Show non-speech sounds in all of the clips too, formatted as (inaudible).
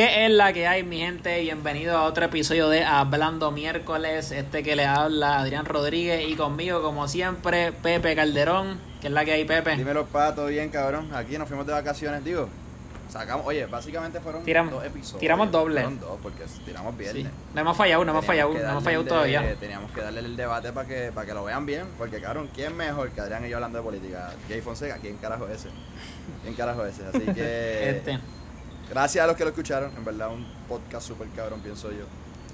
¿Qué es la que hay, mi gente? Bienvenido a otro episodio de Hablando Miércoles. Este que le habla Adrián Rodríguez y conmigo, como siempre, Pepe Calderón. ¿Qué es la que hay, Pepe? Dímelo, pa, todo bien, cabrón. Aquí nos fuimos de vacaciones, digo. Sacamos, oye, básicamente fueron Tiramos- dos episodios. tiramos doble. Fueron dos, porque tiramos Sí. viernes. No hemos fallado, no hemos fallado, no hemos fallado de- todavía. Teníamos que darle el debate para que, para que lo vean bien, porque, cabrón, ¿quién mejor que Adrián y yo hablando de política? Jay Fonseca, ¿quién carajo es ese? ¿Quién carajo es ese? Así (laughs) que... Este, Gracias a los que lo escucharon, en verdad un podcast súper cabrón, pienso yo.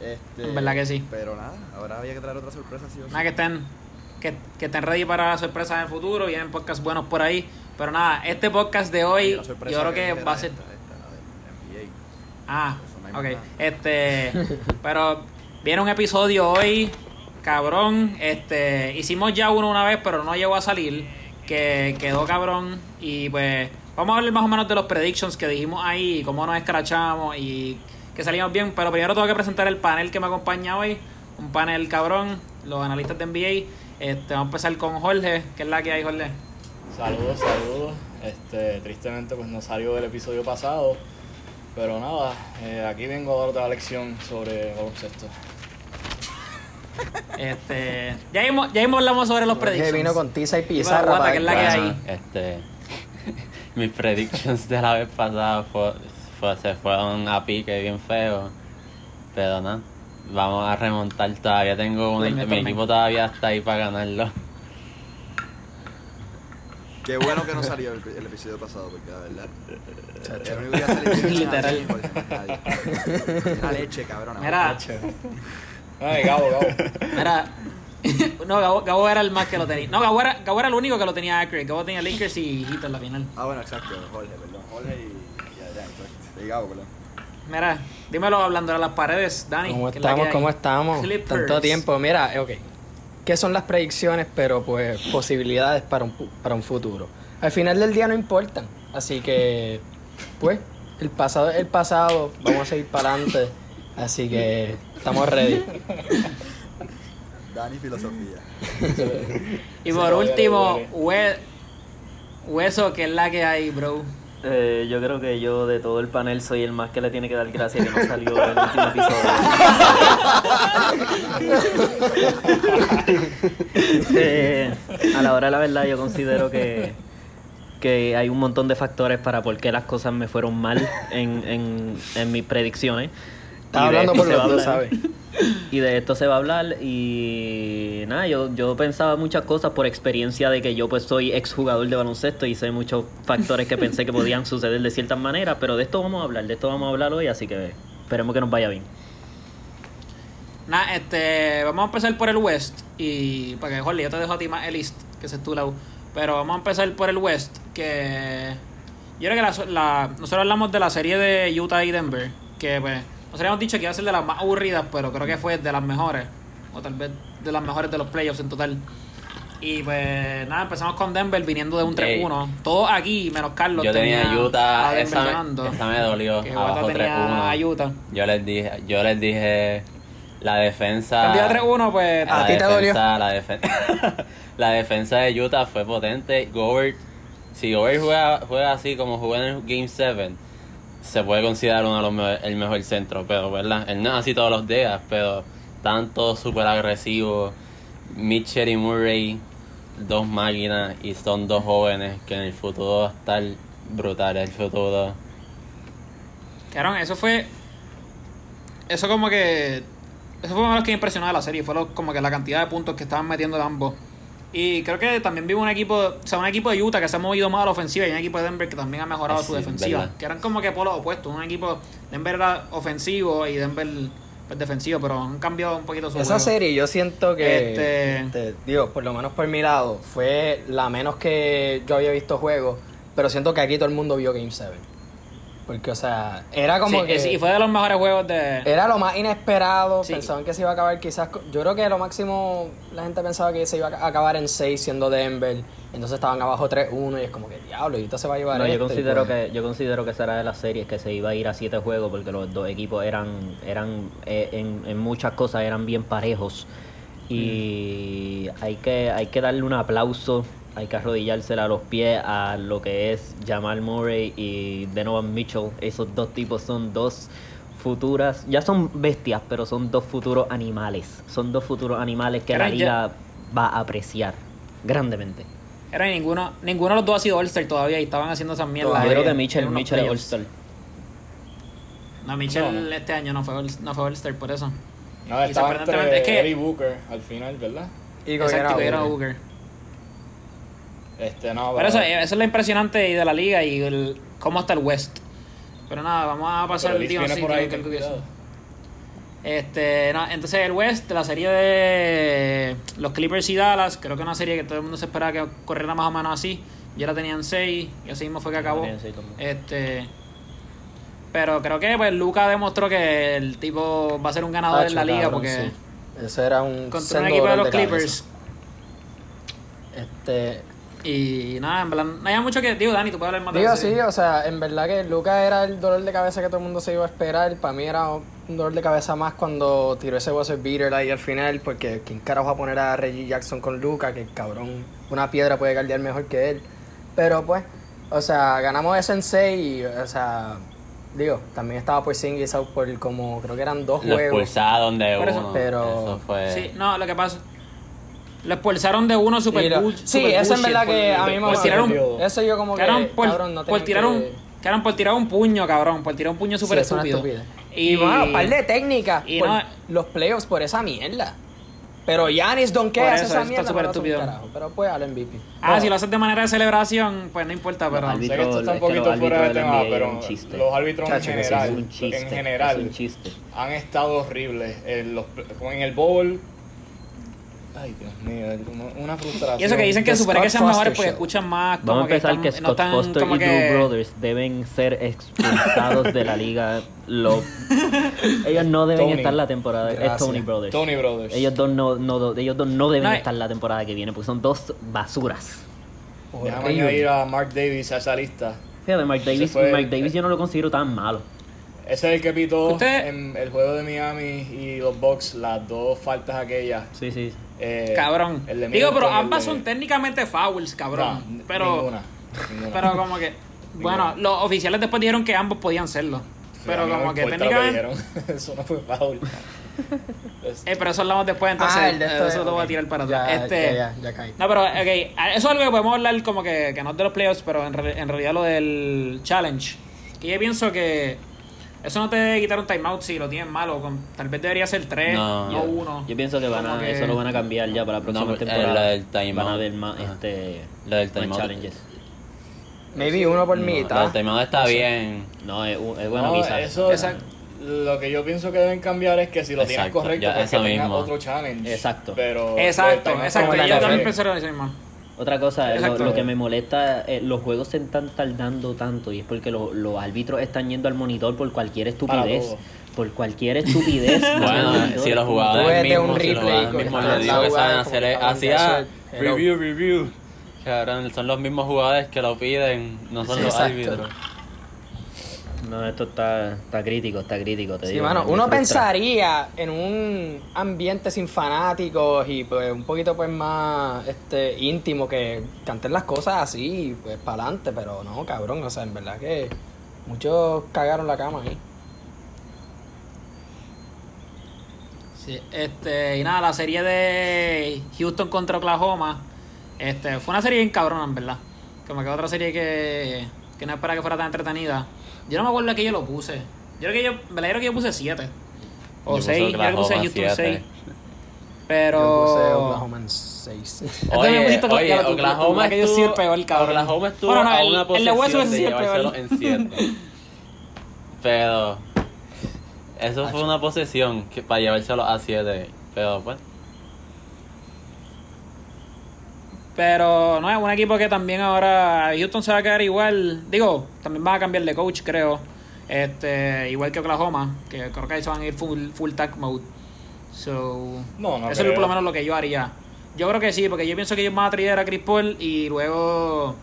Este, En verdad que sí. Pero nada, ahora había que traer otra sorpresa, sí o sí. nada, que estén, que, que estén ready para sorpresas en el futuro. Vienen podcasts buenos por ahí. Pero nada, este podcast de hoy, yo creo que era va a ser. Esta, esta, la del NBA. Ah, no ok. nada. Este, (laughs) pero viene un episodio hoy, cabrón. Este, hicimos ya uno una vez, pero no llegó a salir. Que quedó cabrón. Y pues, vamos a hablar más o menos de los predictions que dijimos ahí, cómo nos escrachamos y que salimos bien. Pero primero tengo que presentar el panel que me acompaña hoy. Un panel cabrón, los analistas de NBA. Este, vamos a empezar con Jorge, que es la que hay, Jorge. Saludos, saludos. Este, tristemente pues no salió del episodio pasado. Pero nada, eh, aquí vengo a dar otra lección sobre baloncesto. Este, ya mismo, ya mismo hablamos sobre los Jorge predictions. vino con tiza y pizarra. Guata, para que es la que hay. Este, mis predictions de la vez pasada fue, fue- se fueron a pique bien feo. Pero nada, vamos a remontar. Todavía tengo un, Pues mi equipo todavía está ahí para ganarlo. Qué bueno que no salió el, el episodio pasado, porque la verdad. El único que iba a salir Literal. Una leche, cabrón. Mira, Ay, Gabo, Gabo. Mira, (laughs) no, Gabo, Gabo era el más que lo tenía. No, Gabo era, Gabo era el único que lo tenía accurate. Gabo tenía Lakers y Heat en la final. Ah, bueno, exacto. Jorge, perdón. Jorge y, y Adrián, exacto. Y Gabo, perdón. Mira, dímelo hablando de las paredes, Dani. ¿Cómo estamos? ¿Cómo estamos? Clippers. Tanto tiempo. Mira, eh, ok. ¿Qué son las predicciones, pero pues posibilidades para un, pu- para un futuro? Al final del día no importan. Así que, pues, el pasado es el pasado. Vamos a seguir para adelante. Así que estamos ready. (laughs) Dani, filosofía. (laughs) Y por último, hue- Hueso, que es la que hay, bro. Eh, yo creo que yo de todo el panel soy el más que le tiene que dar gracias que no salió el último episodio. (laughs) Eh, a la hora de la verdad yo considero que, que hay un montón de factores para por qué las cosas me fueron mal en, en, en mis predicciones. De hablando esto por se va a los dos, hablar. ¿sabes? (laughs) Y de esto se va a hablar y nada, yo, yo pensaba muchas cosas por experiencia de que yo pues soy exjugador de baloncesto y sé muchos factores que pensé que podían (laughs) suceder de ciertas maneras, pero de esto vamos a hablar, de esto vamos a hablar hoy, así que esperemos que nos vaya bien. Nada, este, vamos a empezar por el West. Y para que, Jorge, yo te dejo a ti más el East, que ese es tu lado. Pero vamos a empezar por el West, que yo creo que la, la- nosotros hablamos de la serie de Utah y Denver, que pues nosotros habíamos dicho que iba a ser de las más aburridas, pero creo que fue de las mejores, o tal vez de las mejores de los playoffs en total. Y pues nada, empezamos con Denver viniendo de un 3-1. Todos aquí, menos Carlos. Yo tenía Utah, a esa me, esa me dolió. Que Abajo tenía a 3-1. Utah. Yo les dije, yo les dije la defensa. Cambió a 3-1, pues. ¿A ti te dolió? La, defen- (laughs) la defensa de Utah fue potente. Gobert, si Gobert juega, juega así como jugó en el Game 7, se puede considerar uno de los me- el mejor centro, pero verdad, él no es así todos los días, pero todos súper agresivos. Mitchell y Murray, dos máquinas y son dos jóvenes que en el futuro va a estar brutal el futuro. Cabrón, eso fue. Eso como que. Eso fue uno de los que me impresionó de la serie. Fue como que la cantidad de puntos que estaban metiendo ambos. Y creo que también vimos un equipo. O sea, un equipo de Utah que se ha movido más a la ofensiva y un equipo de Denver que también ha mejorado Sí, su defensiva. verdad. Que eran como que polos opuestos. Un equipo. Denver era ofensivo y Denver pues, defensivo, pero han cambiado un poquito su Esa juego. serie yo siento que, Este- este, digo, por lo menos por mi lado, fue la menos que yo había visto juego, pero siento que aquí todo el mundo vio Game 7. Porque, o sea, era como Sí, que... y fue de los mejores juegos de. Era lo más inesperado, Sí. pensaban que se iba a acabar quizás... Yo creo que lo máximo la gente pensaba que se iba a acabar en 6 siendo Denver, entonces estaban abajo 3-1 y es como que diablo, y esto se va a llevar No, yo esto", y considero pues- que yo considero que será de las series que se iba a ir a siete juegos porque los dos equipos eran eran eh, en, en muchas cosas eran bien parejos y hay que hay que darle un aplauso hay que arrodillársela a los pies a lo que es Jamal Murray y Donovan Mitchell. Esos dos tipos son dos futuras, ya son bestias, pero son dos futuros animales. Son dos futuros animales que la ya- liga va a apreciar grandemente. Era ninguno, ninguno de los dos ha sido All-Star todavía y estaban haciendo esas mierdas. Yo creo que Mitchell, Mitchell es. All-Star. No, Mitchell No. este año no fue, no fue All-Star por eso. No, Y estaba sorprendentemente, entre es que- Eddie Booker al final, ¿verdad? Y Exacto, era Booker. Este, no, Pero eso, eso es lo impresionante y de la liga y el, cómo está el West. Pero nada, vamos a pasar Pero el viene así, por ahí, que. Este, no, entonces el West, la serie de los Clippers y Dallas, creo que una serie que todo el mundo se esperaba que corriera más o menos así. Ya la tenían 6 y así mismo fue que acabó. Este, pero creo que pues Luca demostró que el tipo va a ser un ganador en la liga cabrón, porque sí. Ese era un contra un equipo de los. Clippers Este, y nada, en verdad, no hay mucho que digo, Dani, tú puedes hablar más de Digo, eso. sí, o sea, en verdad que Luca era el dolor de cabeza que todo el mundo se iba a esperar. Para mí era un dolor de cabeza más cuando tiró ese buzzer beater ahí al final, porque ¿quién carajo va a poner a Reggie Jackson con Luca? Que cabrón, una piedra puede guardiar mejor que él. Pero pues, o sea, ganamos ese en 6 y, o sea, digo, también estaba por Singles out por como, creo que eran dos Lo juegos. expulsaron de Por eso- uno. pero- Eso fue. Sí, no, lo que pasa. Lo expulsaron de uno super Y lo- bull- sí, super eso en verdad que a mí me por tirar un, perdió. Eso yo como que, Quedaron por, cabrón, no por tirar un, que- por tirar un puño, cabrón. Por tirar un puño súper Sí, estúpido. estupidez. Y, bueno, par de técnicas y por no- los playoffs por esa mierda. Pero Giannis Por donkea eso, esa está mierda. hace estúpido. carajo, Pero pues al MVP. Ah, No, si lo haces de manera de celebración, pues no importa, pero. Los Sé que árbitros- esto está un es que los poquito fuera de tema, pero los árbitros en Chacho, general, chiste, en general, es un chiste. han estado horribles. En, los, en el bowl. Ay, Dios mío, una, frustración. Y eso que dicen que supone que sean mejores porque escuchan más. Como Vamos a empezar están- que no Scott están Foster como y que- Drew Brothers deben ser expulsados de la liga. Lo- (laughs) ellos no deben Tony. estar la temporada. Es. Tony Brothers. Tony Brothers. Ellos dos no, no, ellos dos no deben No, estar la temporada que viene porque son dos basuras. Déjame añadir a Mark Davis a esa lista. Fíjate, Mark Davis, fue- Mark Davis yo no lo considero tan malo. Ese es el que pitó Usted- en el juego de Miami y los Bucks, las dos faltas aquellas. Sí, sí. Eh, Cabrón. el de Digo, pero ambas de- son técnicamente fouls, cabrón. No, pero. ninguna, ninguna. Pero como que. (laughs) Bueno, los oficiales después dijeron que ambos podían serlo. Pero como que técnicamente. (laughs) Eso no fue foul. (laughs) Eh, pero eso hablamos después, entonces. Ah, el de esto eso lo voy a tirar para Ya, atrás. este, ya, ya, ya caí. No, pero, ok, eso es algo que podemos hablar como que, que no es de los playoffs, pero en, re- en realidad lo del challenge. Que yo pienso que eso no te debe quitar un timeout si lo tienes malo. con- tal vez debería ser tres, No. no, Yo- uno. Yo pienso que van a, que- eso lo van a cambiar ya para la próxima No, eh, temporada. la del timeout. Van a más, Ajá. este, La del timeout. challenges. Maybe uno por No, mitad. la del timeout está bien. No, es, es bueno no, avisar. eso, Exacto. lo que yo pienso que deben cambiar es que si lo tienes Exacto, correcto, ya, pues que tengas mismo. otro challenge. Exacto. Pero Exacto, timeout exacto. Yo también pensé lo mismo. Otra cosa, lo, Exacto. lo que me molesta, eh, los juegos se están tardando tanto y es porque lo- los árbitros están yendo al monitor por cualquier estupidez. Por cualquier estupidez. (laughs) Bueno, si los jugadores mismos, un si los replay jugadores mismos digo que saben hacer es- de ah, review, review. Cabrón, son los mismos jugadores que lo piden, no son Sí, los exacto. árbitros. No, esto está, está crítico, está crítico. Te Sí, digo, mano, uno frustra. pensaría en un ambiente sin fanáticos y pues un poquito pues más este íntimo que canten las cosas así, pues para adelante, pero no, cabrón, o sea, en verdad que muchos cagaron la cama ahí. Sí, este, y nada, la serie de Houston contra Oklahoma, este, fue una serie bien cabrona, en verdad. Como que otra serie que, que no esperaba que fuera tan entretenida. Yo no me acuerdo que yo lo puse. Yo creo que yo, yo creo que yo puse 7. O Yo puse 6, yo que puse siete. 6. Yo Pero. puse Oklahoma en 6. Esto me Oye, oye, claro, tú- tú- Oklahoma tú- que yo soy el peor, estuvo, cabrón. Oklahoma estuvo Bueno, no, a el- una el de de llevárselo peor. en 7. (laughs) Pero eso fue una posesión que para llevárselo a 7. Pero pues, Pero no es un equipo que también ahora Houston se va a quedar igual. Digo, también van a cambiar de coach, creo. Este, igual que Oklahoma, que creo que ahí se van a ir full, full tag mode. So, No, no eso creo. es por lo menos lo que yo haría. Yo creo que sí, porque yo pienso que ellos van a traer a Chris Paul y luego.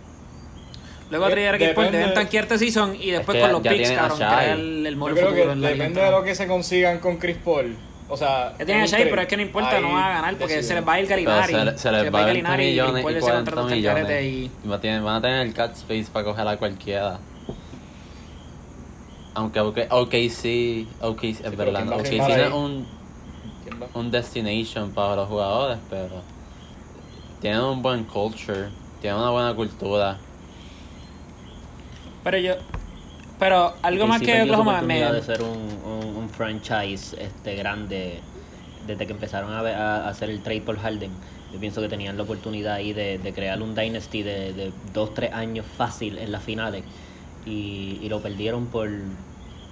Luego a Eh, traer a Chris Paul, depende- deben tanquear este season y después que con los picks, cabrón, crear el, el Yo creo que en la liga depende de lo que se consigan con Chris Paul O sea. Un Shai, pero es que no importa, no van a ganar porque se deciden. les va a ir Galinari. se, se les va a 20 Galinari y millones y ese 40 contrato está en carete millones. y- Y va a tener- van a tener el cat space para coger a cualquiera. Aunque OK, OKC, OKC, es pero verdad, ¿quién no, va OKC no ahí? es un, ¿Quién va? un destination para los jugadores, pero tienen un buen culture, tienen una buena cultura. Pero yo. Pero algo más que Oklahoma me. de ser un, un, un franchise este grande desde que empezaron a, ver- a hacer el trade por Harden. Yo pienso que tenían la oportunidad ahí de, de crear un dynasty de, de dos, tres años fácil en las finales y, y lo perdieron por,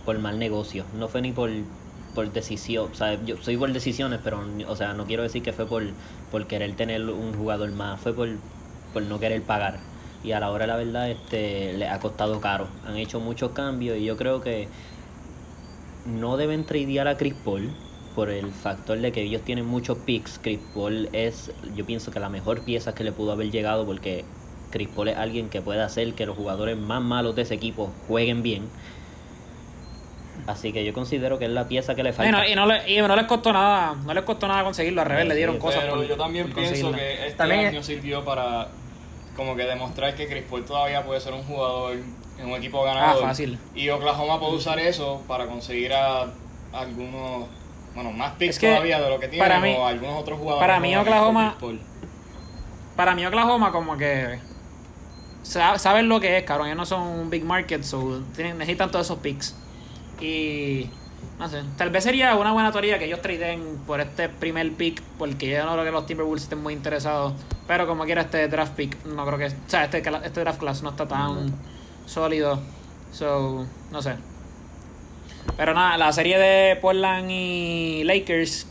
por mal negocio. No fue ni por, por decisión, o sea, yo soy por decisiones, pero o sea, no quiero decir que fue por, por querer tener un jugador más, fue por, por no querer pagar. Y a la hora de la verdad este le ha costado caro. Han hecho muchos cambios y yo creo que no deben tradear a Chris Paul por el factor de que ellos tienen muchos picks. Chris Paul es, yo pienso que la mejor pieza que le pudo haber llegado porque Chris Paul es alguien que puede hacer que los jugadores más malos de ese equipo jueguen bien. Así que yo considero que es la pieza que le Y falta. no, y no le- y no les costó nada, no les costó nada conseguirlo, al revés, Sí, le dieron sí, cosas Pero por yo también por pienso que este También- año sirvió para como que demostrar que Chris Paul todavía puede ser un jugador en un equipo ganador. Ah, fácil. Y Oklahoma puede usar eso para conseguir a algunos, bueno, más picks Es que todavía de lo que tiene para mí- o algunos otros jugadores. para mí Oklahoma-. Para mí Oklahoma como que sa- saben lo que es, cabrón, ellos no son un big market, so tienen, necesitan todos esos picks. Y no sé, tal vez sería una buena teoría que ellos traden por este primer pick, porque yo no creo que los Timberwolves estén muy interesados, pero como quiera este draft pick, no creo que, o sea, este, este draft class no está tan sólido, so, no sé. Pero nada, la serie de Portland y Lakers,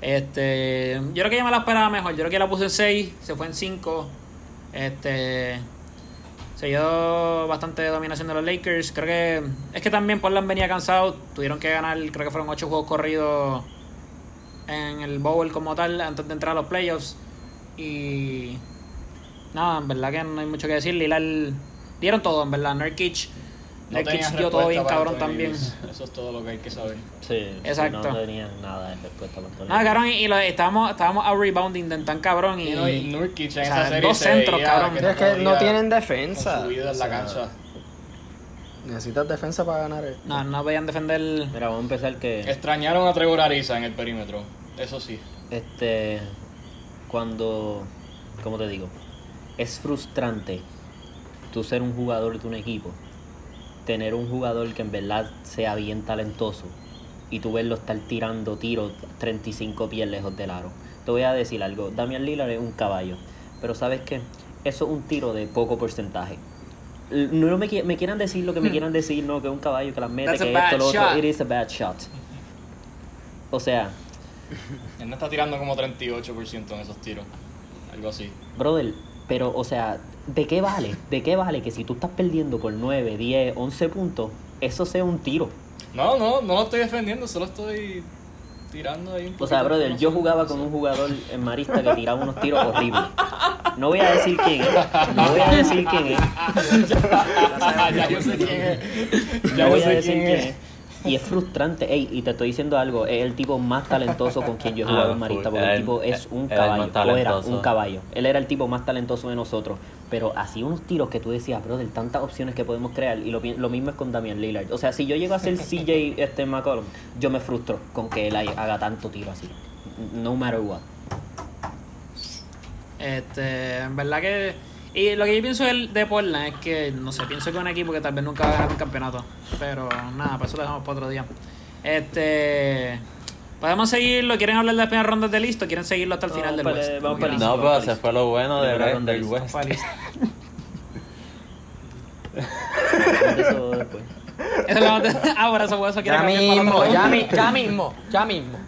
este, yo creo que yo me la esperaba mejor. Yo creo que la puse en 6, se fue en 5. Este, se dio bastante dominación de los Lakers. Creo que es que también Portland venía cansado. Tuvieron que ganar, creo que fueron 8 juegos corridos en el Bowl como tal antes de entrar a los playoffs. Y nada, en verdad que no hay mucho que decir. Lillard dieron todo, en verdad. Nurkic, No Nurkic tenías dio todo bien cabrón también. Eso es todo lo que hay que saber. Sí, Exacto. no tenían nada de respuesta para Anthony Nada, Davis. cabrón, y lo, estábamos, estábamos out rebounding de tan cabrón. Y, Y, no, y Nurkic en o sea, esa serie dos centros, cabrón. Es que no tienen defensa. en la cancha. Necesitas defensa para ganar esto. no, no podían defender. Mira, vamos a empezar que Extrañaron a Trevor Ariza en el perímetro. Eso sí. este cuando como te digo, es frustrante tú ser un jugador de un equipo, tener un jugador que en verdad sea bien talentoso y tú verlo estar tirando tiros 35 pies lejos del aro. Te voy a decir algo, Damian Lillard es un caballo, pero ¿sabes qué? Eso es un tiro de poco porcentaje. No me, me quieran decir lo que me quieran decir, no, que es un caballo que las mete, That's que esto, lo otro, it is a bad shot. O sea, Él no está tirando como 38% en esos tiros. Algo así. Brother, pero, o sea, ¿de qué vale? ¿De qué vale que si tú estás perdiendo por 9, 10, 11 puntos, eso sea un tiro? No, no, no lo estoy defendiendo, solo estoy tirando ahí un O sea, brother, yo jugaba con un jugador en Marista que tiraba unos tiros horribles. No voy a decir quién es. No voy a decir quién es. (laughs) ya yo sé quién es. No Ya voy a decir quién quién es. Y es frustrante, ey, y te estoy diciendo algo, es el tipo más talentoso con quien yo he jugado Ah, en Marista, porque el tipo es un caballo, o era un caballo. Él era el tipo más talentoso de nosotros, pero hacía unos tiros que tú decías, brother, tantas opciones que podemos crear, y lo, mismo es con Damian Lillard. O sea, si yo llego a ser CJ este McCollum, yo me frustro con que él haga tanto tiro así. No matter what. Este, en verdad que. Y lo que yo pienso del- de Portland es que, no sé, pienso que es un equipo que tal vez nunca va a ganar un campeonato. Pero nada, para eso lo dejamos para otro día. Este. Podemos seguirlo. ¿Quieren hablar de las primeras rondas de listo? ¿Quieren seguirlo hasta el final del West? vamos para. No, pero se fue lo bueno de del West. (laughs) Eso después. Eso lo vamos a- Ah, por eso, por eso Ya mismo, otro. ya, mi- ya mismo, ya mismo.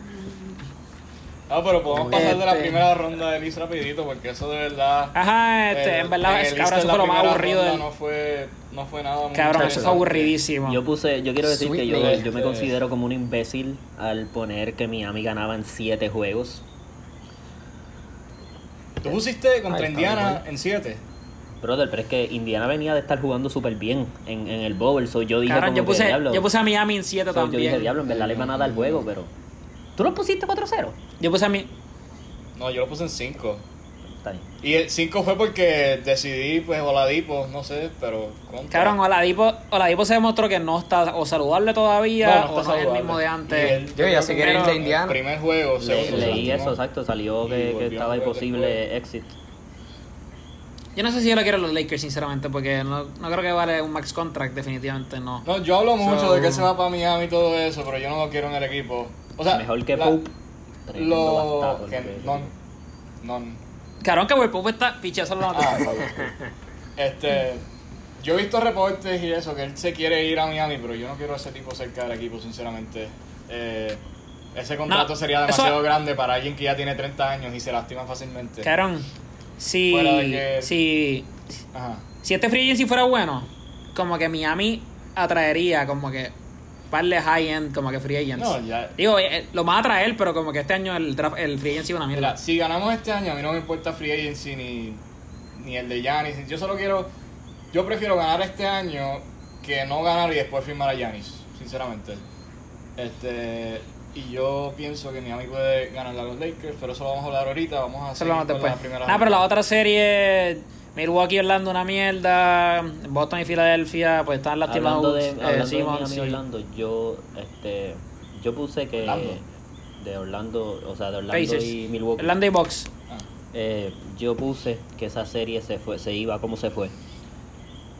Ah, pero podemos pasar de la Este- primera ronda de Liz rapidito porque eso de verdad... Ajá, este, eh, en verdad, es, cabrón, eso fue lo más aburrido ronda del. No fue, no fue nada muy Cabrón, eso fue interesante. aburridísimo. Yo puse, yo quiero decir que yo, yo me considero como un imbécil al poner que Miami ganaba en 7 juegos. Tú pusiste contra Indiana en 7. Brother, pero es que Indiana venía de estar jugando súper bien en, en el Bowl, so yo dije Cabrón, como yo que, puse, diablo, yo puse a Miami en 7 so yo también. dije, diablo, en verdad le van a dar el juego, pero ¿Tú lo pusiste 4-0? Yo puse a mí. No, yo lo puse en 5. Está bien. Y el 5 fue porque decidí, pues, Oladipo, no sé, pero... contra. Cabrón, Oladipo, Oladipo se demostró que no está o saludable todavía No, no o no está es el mismo de antes. Yo ya se que ir pero- de El Indiana. primer juego se Le- se leí eso, exacto. Salió que, que estaba imposible exit. Yo no sé si yo lo quiero a los Lakers, sinceramente, porque no, no creo que vale un max contract, definitivamente no. No, yo hablo mucho So- de que se va para Miami y todo eso, pero yo no lo quiero en el equipo. O sea, Mejor que la- Pope. Lo... bastardo, Que, lo que- no, no, Cabrón, que Will Pope está pichazo lo noté. Ah, este, yo he visto reportes y eso, que él se quiere ir a Miami, pero yo no quiero a ese tipo cerca del equipo, sinceramente. Eh, ese contrato No, sería eso- demasiado grande para alguien que ya tiene 30 años y se lastima fácilmente. Cabrón, si, que- si, Ajá. si este free agency fuera bueno, como que Miami atraería como que par de high-end, como que free agents. No, ya. Digo, eh, lo más a traer, pero como que este año el, draft, el free agency es una mierda. Mira, si ganamos este año, a mí no me importa free agency ni, ni el de Giannis. Yo solo quiero. Yo prefiero ganar este año que no ganar y después firmar a Giannis, sinceramente. Este. Y yo pienso que Miami puede ganar a los Lakers, pero eso lo vamos a hablar ahorita. Vamos a hacer la primera. Nah, pero la otra serie, Milwaukee Orlando una mierda, Boston y Filadelfia, pues están lastimados. Hablando de, eh, hablando de Simmons Miami y- Orlando, yo este yo puse que Orlando. de Orlando, o sea, de Orlando Pacers. y Milwaukee. Orlando y Bucks. Ah, eh, yo puse que esa serie se fue, se iba como se fue.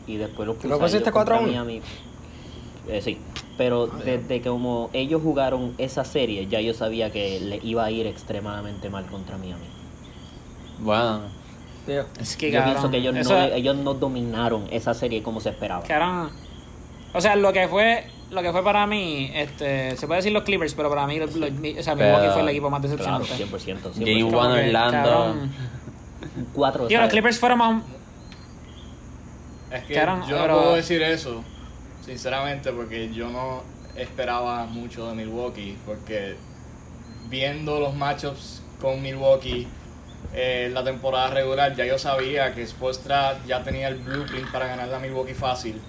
Y después ¿Tú puse lo pusiste contra 4 a 1? Miami. Eh, sí, pero desde que como ellos jugaron esa serie, ya yo sabía que le iba a ir extremadamente mal contra Miami. Bueno, Tío. Es que yo cabrón, pienso que ellos, eso- no, ellos no dominaron esa serie como se esperaba. cabrón. O sea, lo que fue lo que fue para mí, este, se puede decir los Clippers, pero para mí, los- los- o sea, Pero- Milwaukee fue el equipo más Claro, decepcionante. 100%. 100%. Game Como One que, Orlando. cabrón. 4 Tío, los Clippers fueron más... Es que Cabrón, yo no pero- puedo decir eso, sinceramente, porque yo no esperaba mucho de Milwaukee, porque viendo los matchups con Milwaukee eh, la temporada regular, ya yo sabía que Spoelstra ya tenía el blueprint para ganar la Milwaukee fácil.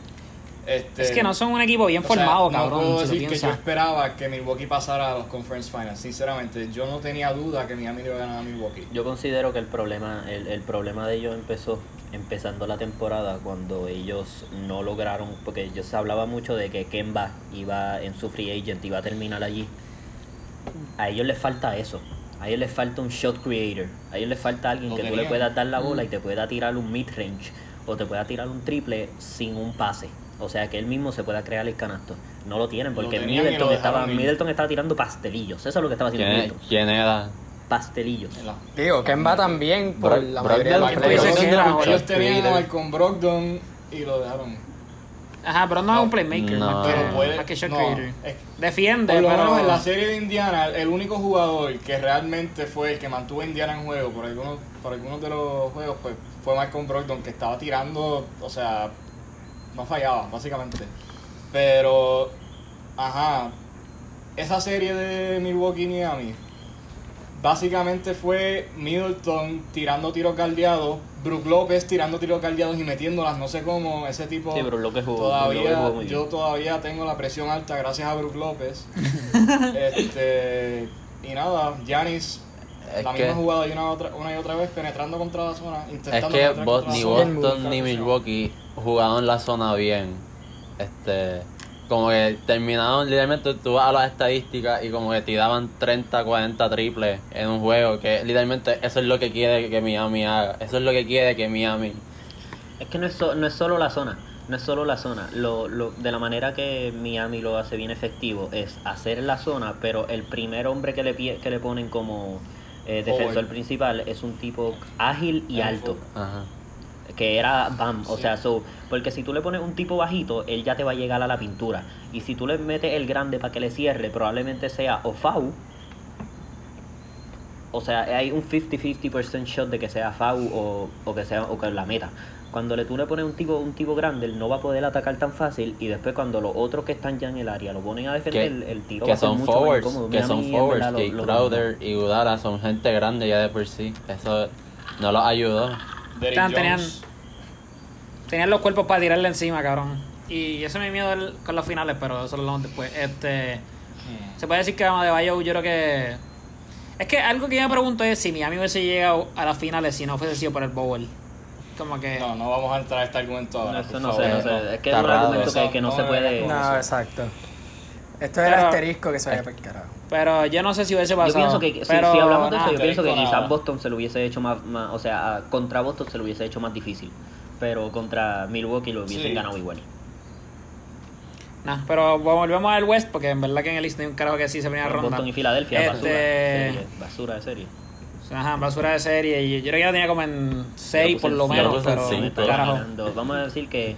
Este, Es que no son un equipo bien o sea, formado, no cabrón, puedo si decir que yo esperaba que Milwaukee pasara a los Conference Finals, sinceramente. Yo no tenía duda que Miami iba a ganar a Milwaukee. Yo considero que el problema, el, el problema de ellos empezó empezando la temporada cuando ellos no lograron, porque yo se hablaba mucho de que Kemba iba en su free agent, iba a terminar allí. A ellos les falta eso. A ellos les falta un shot creator. A ellos les falta alguien que tú le puedas dar la bola y te pueda tirar un mid range o te pueda tirar un triple sin un pase. O sea que él mismo se pueda crear el canasto. No lo tienen porque lo Middleton estaba, ir. Middleton estaba tirando pastelillos. Eso es lo que estaba haciendo ¿quién, Middleton. quién era? Pastelillos. Digo, Kemba también por la mayoría de los ellos tenían a. Malcolm Brogdon y lo dejaron. Ajá, pero no es un playmaker, No. más que, Pero puede. más que shot no, creator. es- Defiende, por lo pero... menos en la serie de Indiana, el único jugador que realmente fue el que mantuvo a Indiana en juego por algunos, por algunos de los juegos, pues fue Malcolm Brogdon, que estaba tirando, o sea, no fallaba, básicamente. Pero, ajá, esa serie de Milwaukee-Miami, básicamente fue Middleton tirando tiros galdeados, Brook López tirando tiros galdeados y metiéndolas, no sé cómo, ese tipo... Sí, Brook López jugó- Todavía, Brook López yo bien. todavía tengo la presión alta gracias a Brook López. (laughs) este, y nada, Giannis, Es la que- misma jugada y una, otra, una y otra vez penetrando contra la zona, Es intentando que contra la ni zona. Boston ni Milwaukee jugaron la zona bien. Este, como que terminaron, literalmente tú vas a las estadísticas y como que tiraban 30, 40 triples en un juego, que literalmente eso es lo que quiere que Miami haga. Eso es lo que quiere que Miami. Es que no es, so- no es solo la zona, no es solo la zona. Lo, lo, de la manera que Miami lo hace bien efectivo es hacer la zona, pero el primer hombre que le, pie- que le ponen como eh, defensor Forward. principal es un tipo ágil y alto, Ajá. Que era Bam. O sea, so, porque si tú le pones un tipo bajito, él ya te va a llegar a la pintura. Y si tú le metes el grande para que le cierre, probablemente sea o foul. O sea, hay un 50-50% shot de que sea foul o, o que sea o que la meta. Cuando le, tú le pones un tipo un tipo grande, él no va a poder atacar tan fácil. Y después, cuando los otros que están ya en el área lo ponen a defender, el, el tiro va a ser son mucho más forwards, incómodo. que son en forwards, verdad, lo- que lo Crowder y Udara son gente grande ya de por sí. Eso no los ayudó. Derrick Jones, Tenían los cuerpos para tirarle encima, cabrón. Y ese es mi miedo del- con los finales, pero eso lo hablamos después. Este, Mm. Se puede decir que Adebayo yo creo que... Es que algo que yo me pregunto es si Miami hubiese llegado a las finales si no fuese sido por el Bowl. Como que... No, no vamos a entrar a este argumento ahora. Eso no favor. sé, no sé. Es que es un argumento eso. que, que no, No se puede. No, eso. exacto. Esto es el Pero- asterisco que se vaya para el carajo. Pero yo no sé si hubiese Yo pasado. pienso que, si, pero, si hablamos de eso, yo pienso que Nada. quizás Boston se lo hubiese hecho más, más- o sea, contra Boston se lo hubiese hecho más difícil, pero contra Milwaukee lo hubiesen Sí. ganado igual. Nah, pero volvemos al West porque en verdad que en el East hay un carajo que sí se primera ronda. Boston y Filadelfia, basura, Este- serie, basura de serie. Ajá, basura de serie. Y yo creo que ya tenía como en 6 por lo lo menos. Pero, cinco. Estoy carajo. Vamos a decir que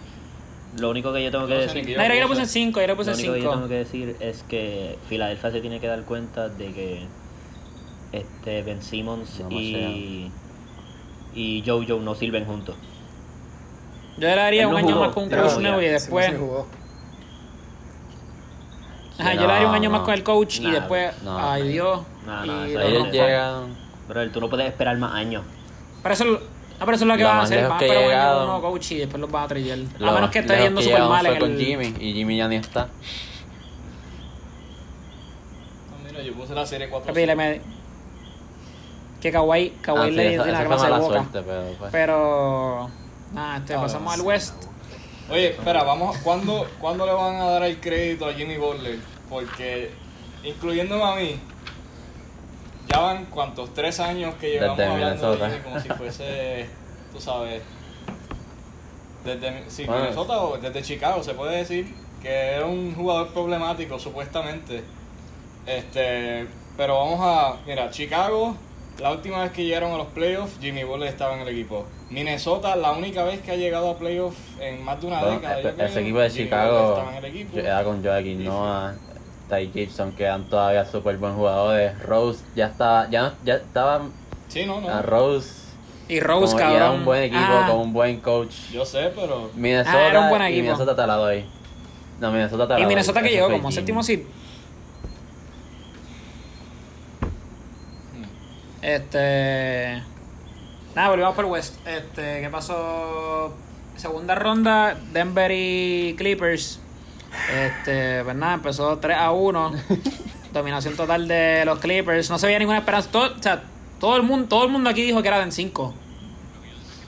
lo único que yo tengo que No decir, No, yo lo puse. en 5, yo lo puse lo en único que yo tengo 5. que decir es que Filadelfia se tiene que dar cuenta de que este Ben Simmons No, y y Jojo no sirven juntos. Yo le daría Él un no año jugó. más con un Pero coach ya, nuevo y después. sí jugó. Ajá, Sí, yo le daría un no, año más no. con el coach y después. no. ay Dios. No, no, y rompan. llegan. Pero tú no puedes esperar más años. Pero eso, no, pero eso es lo que Lo van a hacer. Van a que esperar un año llegaron- con un nuevo coach y después los van a traer. A Lo menos que esté yendo súper mal en fue con el. Jimmy y Jimmy ya ni está. No, mira, yo puse la serie 4 Papi, le me- Que Kawhi, Kawhi Ah, le esa una clase de boca. suerte, pero pues. Pero. Nada, este, Ah, pasamos al West. Oye, espera, vamos, ¿cuándo, ¿cuándo le van a dar el crédito a Jimmy Butler? Porque, incluyéndome a mí, ya van cuántos, tres años que llevamos Desde hablando de. Jimmy como si fuese, tú sabes, desde sí, Bueno. Minnesota o desde Chicago, se puede decir que era un jugador problemático, supuestamente. Este, pero vamos a, mira, Chicago, la última vez que llegaron a los playoffs, Jimmy Butler estaba en el equipo. Minnesota, la única vez que ha llegado a playoffs en más de una Bueno, década. yo ese equipo de Chicago Butler estaba en el equipo. yo- era con Joaquín Noah, Ty Gibson, que eran todavía súper buen jugadores. Rose ya estaba, ya, no- ya estaba Sí, no, no. a Rose. Y Rose, como- y cabrón. era un buen equipo, Ah, con un buen coach. Yo sé, pero. Minnesota, Ah, era un buen y equipo. Minnesota te la doy. No, Minnesota te la Y doy. Minnesota que llegó como séptimo seed. Hmm. Este. Nada, volvemos por West. Este, ¿qué pasó? Segunda ronda, Denver y Clippers. Este, pues nada, empezó 3 a 1. (laughs) Dominación total de los Clippers. No se veía ninguna esperanza. Todo, o sea, todo el mundo, todo el mundo aquí dijo que era en 5.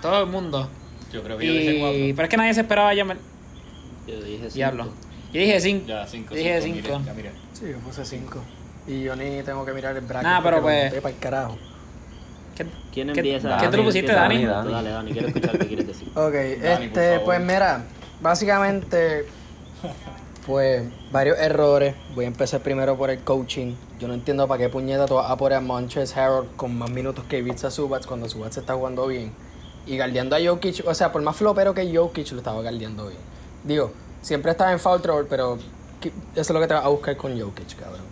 Todo el mundo. Yo creo que yo dije Y, cuatro. pero es que nadie se esperaba ya. Yo dije cinco. Diablo. Yo dije 5. Ya, cinco. Dije cinco, cinco. mire, ya miré. Sí, yo puse 5. Y yo ni tengo que mirar el bracket. Nah, pero pues- para el carajo. ¿Qué, ¿Quién qué- empieza? ¿Qué tú lo pusiste, empieza? Dani? Dani. Dale, Dani, quiero escuchar qué quieres decir. (laughs) Ok, Dani, este, pues mira, básicamente, pues varios errores. Voy a empezar primero por el coaching. Yo no entiendo para qué puñeta tú vas a poner a Montres Harold con más minutos que Ivica Subats cuando Subats está jugando bien. Y guardiando a Jokic, o sea, por más flopero que Jokic lo estaba guardiando bien. Digo, siempre estaba en foul trouble, pero eso es lo que te vas a buscar con Jokic, cabrón.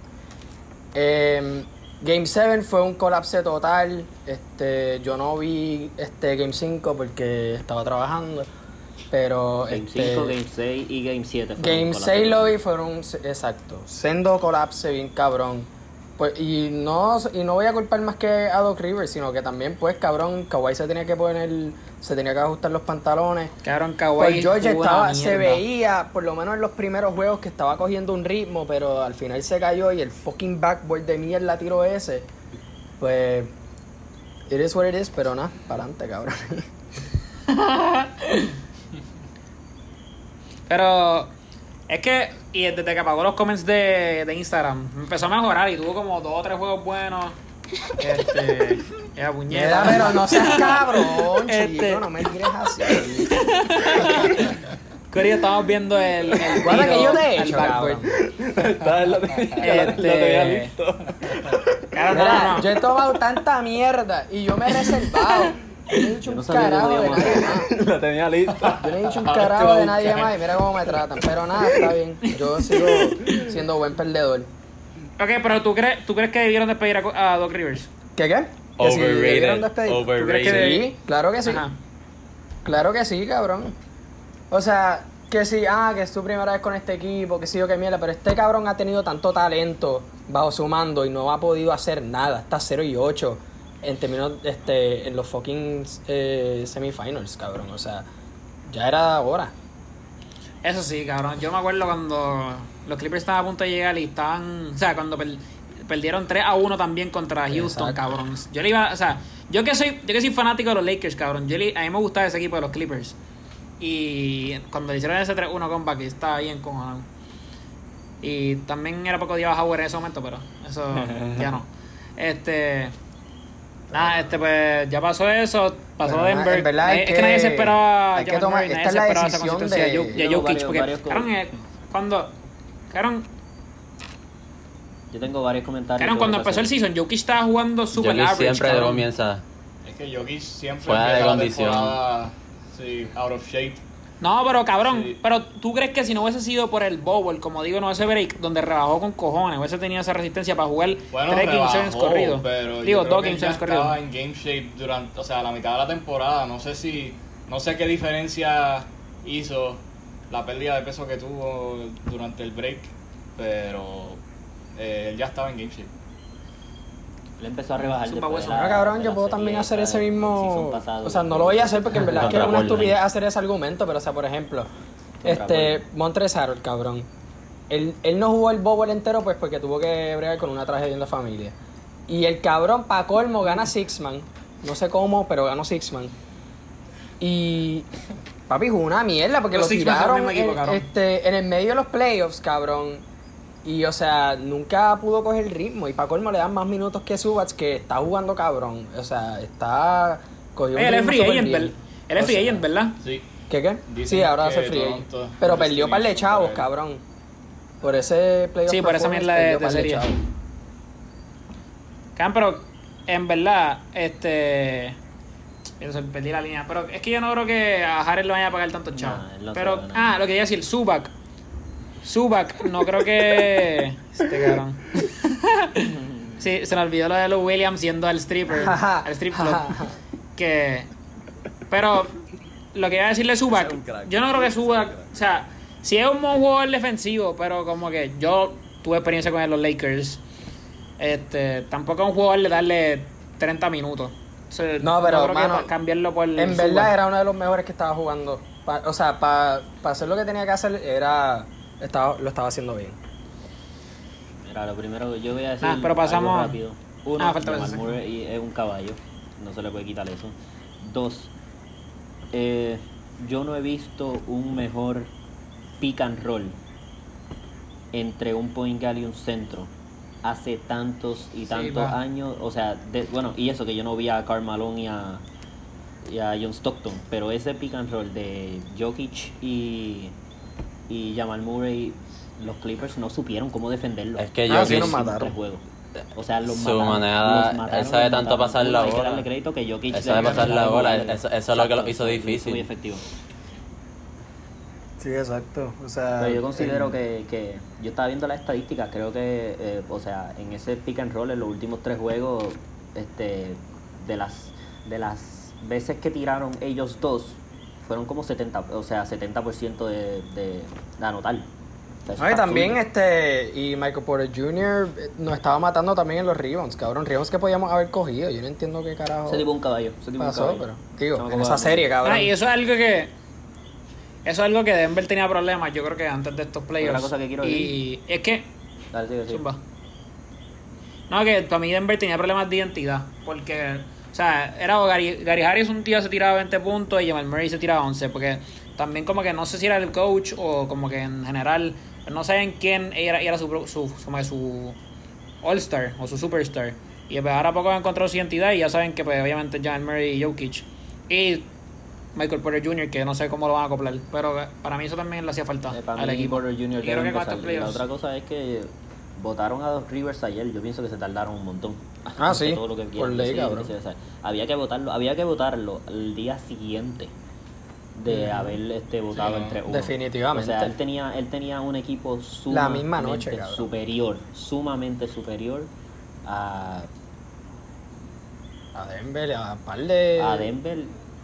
Em, Game 7 fue un colapse total. Este, yo no vi este Game 5 porque estaba trabajando. Pero Game este, 5, Game 6 y Game 7. fueron Game con la 6 lo vi fueron exacto. Sendo colapse bien cabrón. Pues, y no y no voy a culpar más que a Doc Rivers, sino que también pues cabrón, Kawhi se tenía que poner se tenía que ajustar los pantalones. Cabrón, Pues Kawhi. George jugó una estaba, se veía, por lo menos en los primeros juegos, que estaba cogiendo un ritmo, pero al final se cayó y el fucking backboard de mierda tiró ese. Pues. It is what it is, pero nada, para adelante, cabrón. (laughs) Pero es que, y desde que apagó los comments de, de Instagram, empezó a mejorar y tuvo como dos o tres juegos buenos. Este, (laughs) era Mira, puñeta. pero no seas (laughs) cabrón, Este- chico, no me tires así. (laughs) Corillo, estamos viendo el. el Guarda que yo te he hecho, cabrón. Este. Claro, no, Mira, no, no. yo he tomado tanta mierda y yo me he reservado. Yo no he dicho un carajo de nadie más. (laughs) Lo tenía listo. Yo no he dicho un (laughs) carajo de nadie más y mira cómo me tratan. Pero nada, está bien. Yo sigo siendo buen perdedor. Ok, pero ¿tú crees, ¿tú crees que debieron despedir a, Doc Rivers? ¿Qué qué? Que si debieron Overrated. despedir. ¿Tú crees Overrated. que- Sí, claro que sí. Ajá. Claro que sí, cabrón. O sea, que sí, ah, que es tu primera vez con este equipo, que sí yo que mierda, pero este cabrón ha tenido tanto talento bajo su mando y no ha podido hacer nada. Está 0 y 8 en términos, este, en los fucking eh, semifinals, cabrón. O sea, ya era hora. Eso sí, cabrón. Yo me acuerdo cuando los Clippers estaban a punto de llegar y estaban, o sea, cuando per- perdieron 3 a 1 también contra Houston, Exacto. cabrón. Yo le iba, o sea, yo que soy, yo que soy fanático de los Lakers, cabrón. Yo le- a mí me gustaba ese equipo de los Clippers. Y cuando le hicieron ese 3-1 comeback, estaba bien cojonado. Y también era poco día Howard en ese momento, pero eso (laughs) ya no. Este. Nada, este pues ya pasó eso, pasó Pero, Denver. en verdad hay Eh, es que nadie se que- esperaba hay que tomar- nadie esta se es la esperaba esa decisión consistencia de, de- Jokic- de Jokic, varios- porque varios cabrón, eh, cuando cabrón, Yo tengo varios comentarios. sobre cuando empezó el season, Jokic estaba jugando super Jokic average, siempre cabrón. comienza. Es que Jokic siempre Fuera de condición. Sí, out of shape. No, pero cabrón, Sí. pero tú crees que si no hubiese sido por el bowl, como digo, no ese break, donde rebajó con cojones, hubiese tenido esa resistencia para jugar Bueno, tres rebajó, corridos. pero Digo, dos que corridos. estaba en game shape durante, o sea, la mitad de la temporada. No sé si, no sé qué diferencia hizo la pérdida de peso que tuvo durante el break, pero eh, él ya estaba en game shape. Él empezó a rebajar Zumba hueso. la- Bueno, cabrón, yo puedo también hacer ese mismo. pasado. O sea, no lo voy a hacer porque en verdad es que es una estupidez hacer ese argumento, pero o sea, por ejemplo, este Montrezl el cabrón. Él, él no jugó el bowl entero pues porque tuvo que bregar con una tragedia en la familia. Y el cabrón, pa' colmo, gana Sixman. No sé cómo, pero ganó Sixman. Y. Papi, jugó una mierda porque Los lo tiraron equipo, este, en el medio de los playoffs, cabrón. Y, o sea, nunca pudo coger el ritmo. Y para colmo le dan más minutos que Subats, que está jugando cabrón. O sea, está. Cogió un él es free agent. Él es O free sea, agent, ¿verdad? Sí. ¿Qué qué? Dicen Sí, ahora hace free agent. Pero perdió par de chavos, cabrón. Por ese playoff Sí, por esa mierda de- de serie. Cabrón, pero en verdad, este. Perdí la línea. Pero es que yo no creo que a Harris le vaya a pagar tantos chavos. no pero, ah, lo que iba a decir, Zubac. Zubac, no creo que. Este cabrón. (laughs) sí, se me olvidó lo de los Williams yendo al stripper. al strip club. que. Pero, lo que iba a decirle Zubac, yo no creo que Zubac. O sea, si es un buen jugador defensivo, pero como que yo tuve experiencia con él los Lakers. Este, tampoco es un jugador de darle 30 minutos. O sea, No, pero, creo que mano, pa- cambiarlo por En Zubac. verdad era uno de los mejores que estaba jugando. Pa- o sea, para hacer lo que tenía que hacer, era estaba, lo estaba haciendo bien. Mira, lo primero que yo voy a decir. Nah, pero pasamos- algo rápido. Uno, Ah, falta. Murray es un caballo. No se le puede quitar eso. Dos, eh, yo no he visto un mejor pick and roll entre un point guard y un centro hace tantos y tantos años. O sea, de- bueno, y eso que yo no vi a Karl Malone y a, y a John Stockton. Pero ese pick and roll de Jokic y, y Jamal Murray, los Clippers no supieron cómo defenderlo. Es que Ah, sí, Jokic- nos Sin mataron. tres juegos. O sea, los Su mataron. manera- los mataron, él sabe los tanto mataron. pasar la Hay que bola. darle crédito que Jokic Él sabe pasar la bola, eso- eso es lo que lo hizo difícil. Muy efectivo. Sí, exacto. O sea, Pero yo considero que, que yo estaba viendo las estadísticas, creo que, eh, o sea, en ese pick and roll, en los últimos tres juegos, este, de las de las veces que tiraron ellos dos, fueron como 70, o sea, 70% de, de, de anotar. O sea, eso No, y está también absurdo. este y Michael Porter Jr. eh, nos estaba matando también en los rebounds, cabrón. Rebounds que podíamos haber cogido. Yo no entiendo qué carajo Ese tipo un caballo, ese tipo un pasó, caballo. pero digo, en esa serie, cabrón. Ah, y eso es algo que. Eso es algo que Denver tenía problemas, yo creo que antes de estos playoffs. Otra cosa que quiero y es que. Dale, sigue, sigue. No, que para mí Denver tenía problemas de identidad. Porque, o sea, era o Gary, Gary Harris un tío se tiraba 20 puntos y Jamal Murray se tiraba 11. Porque también, como que no sé si era el coach o como que en general, no sabían quién era, era su, su, como su All-Star o su Superstar. Y pues ahora poco han encontrado su identidad y ya saben que, pues, obviamente, Jamal Murray y Jokic. Y Michael Porter Jr., que no sé cómo lo van a acoplar. Pero para mí eso también le hacía falta Eh, al equipo. Porter Jr. Y creo que La otra cosa es que votaron a dos Rivers ayer. Yo pienso que se tardaron un montón. Ah, sí, Todo lo que por ley, cabrón. o había que votarlo, había que votarlo el día siguiente de haber este votado Sí, entre uno. Definitivamente. O sea, él tenía, él tenía un equipo sumamente misma noche, superior, sumamente superior a, A Denver, a un par de, a Denver.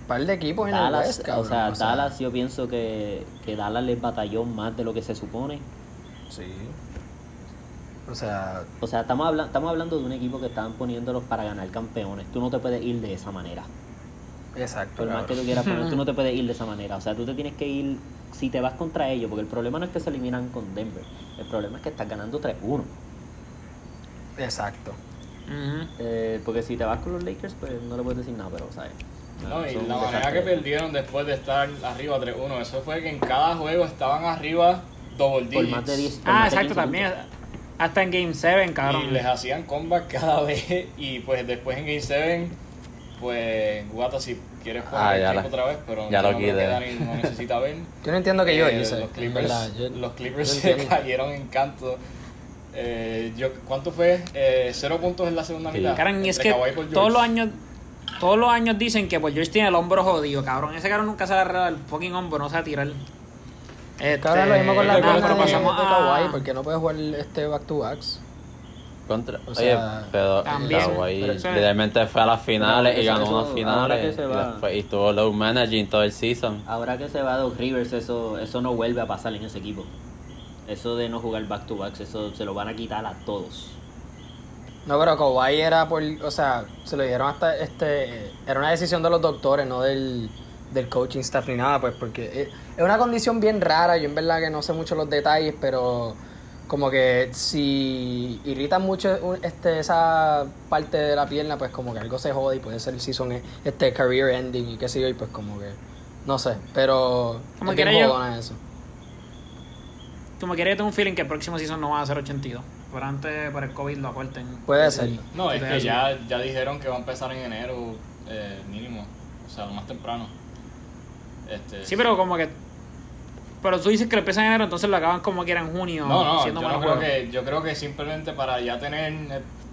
par de equipos en el Dallas, West, cabrón. o sea, Dallas yo pienso que, que Dallas les batalló más de lo que se supone. Sí. O sea, O sea, estamos, habla- estamos hablando de un equipo que estaban poniéndolos para ganar campeones. Tú no te puedes ir de esa manera. Exacto. Por más que tú quieras poner, tú no te (laughs) puedes ir de esa manera. O sea, tú te tienes que ir si te vas contra ellos, porque el problema no es que se eliminan con Denver. El problema es que estás ganando 3-1. Exacto. Eh, porque si te vas con los Lakers, pues no le puedes decir nada, pero, ¿sabes? No, y Son la manera desastre. que perdieron después de estar arriba 3-1, eso fue que en cada juego estaban arriba double Por digits. más de 10. por Ah, más de exacto, 15 también. Hasta en Game 7, cabrón. Y les hacían comeback cada (laughs) vez. Y pues después en Game 7, pues Guata, si quieres poner Ah, el ya tiempo la- otra vez, pero ya yo lo no creo que quité. Dani no necesita ver. (laughs) Yo no entiendo que yo Eh, hice. Los Clippers, verdad, yo- los Clippers yo se entiendo. cayeron en canto. Eh, yo, ¿Cuánto fue? Eh, cero puntos en la segunda Sí. mitad. Cabrón, y es que todos los años todos los años dicen que Paul George tiene el hombro jodido, cabrón. Ese cabrón nunca se ha agarrado el fucking hombro, no se va a tirar. Este, Cabrón, lo mismo con la bueno, de, pasamos Kawhi, porque no puede jugar este back to backs. Contra, O oye, sea, pero Kawhi pero eso- literalmente fue a las finales y ganó unas ahora finales que y, estuvo low managing todo el season. Ahora que se va Doc Rivers, eso, eso no vuelve a pasar en ese equipo. Eso de no jugar back to backs, eso se lo van a quitar a todos. No, pero Kawhi era por, o sea, se lo dijeron hasta, este, era una decisión de los doctores, no del, del coaching staff ni nada, pues, porque es, es una condición bien rara, yo en verdad que no sé mucho los detalles, pero como que si irritan mucho este, esa parte de la pierna, pues como que algo se jode y puede ser el season, este, career ending y qué sé yo, y pues como que, no sé, pero Como es bien quiera yo- eso. Como quiera, yo tengo un feeling que el próximo season no va a ser 82. Por antes, por el COVID lo acorten. Puede ser. No, es que ya, ya dijeron que va a empezar en enero eh, mínimo. O sea, lo más temprano. Este, Sí, pero como que. Pero tú dices que lo empiezan en enero, entonces lo acaban como que era en junio. No, no, yo no creo que, yo creo que simplemente para ya tener el,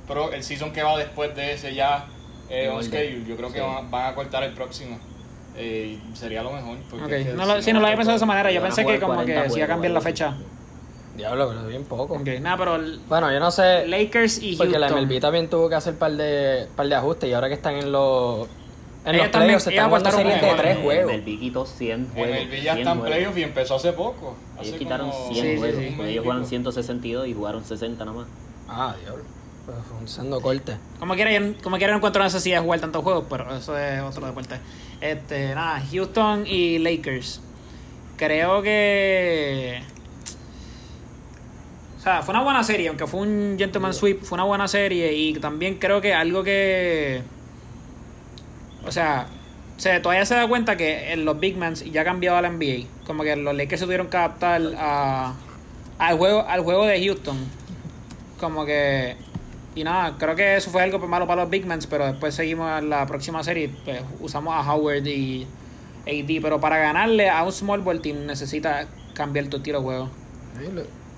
pro- el season que va después de ese ya eh, on schedule, yo creo que Sí. van, a- van a cortar el próximo. Eh, sería lo mejor. Porque Ok, es que no lo, si sí, no lo había pensado de esa manera. Yo pensé que como 40 que si iba a cambiar la fecha. Diablo, pero bien poco. Pero el- Bueno, yo no sé. Lakers y Porque la. MLB también tuvo que hacer par de, par de ajustes y ahora que están en los en Ellos los también- playoffs están jugando series de tres juegos. MLB quitó 100 juegos. MLB ya 100 está en juegos. playoff y empezó hace poco. Hace Ellos quitaron como 100 Sí, sí, juegos. sí. ellos jugaron pico. 162 y jugaron 60 nada más. Ah, diablo. Pues fue un sendo corte. Como quiera, yo- como quiera no encuentro necesidad de jugar tantos juegos, pero eso es otro deporte. Este, nada, Houston y Lakers. Creo que. O sea, fue una buena serie, aunque fue un gentleman sweep, fue una buena serie y también creo que algo que. O sea, se, todavía se da cuenta que en los Big Mans ya ha cambiado la NBA. Como que los Lakers se tuvieron que adaptar a, al, juego, al juego de Houston. Como que. Y nada, creo que eso fue algo malo para los Big Mans, pero después seguimos en la próxima serie. Pues usamos a Howard y AD, pero para ganarle a un small ball team necesita cambiar tu tiro de juego.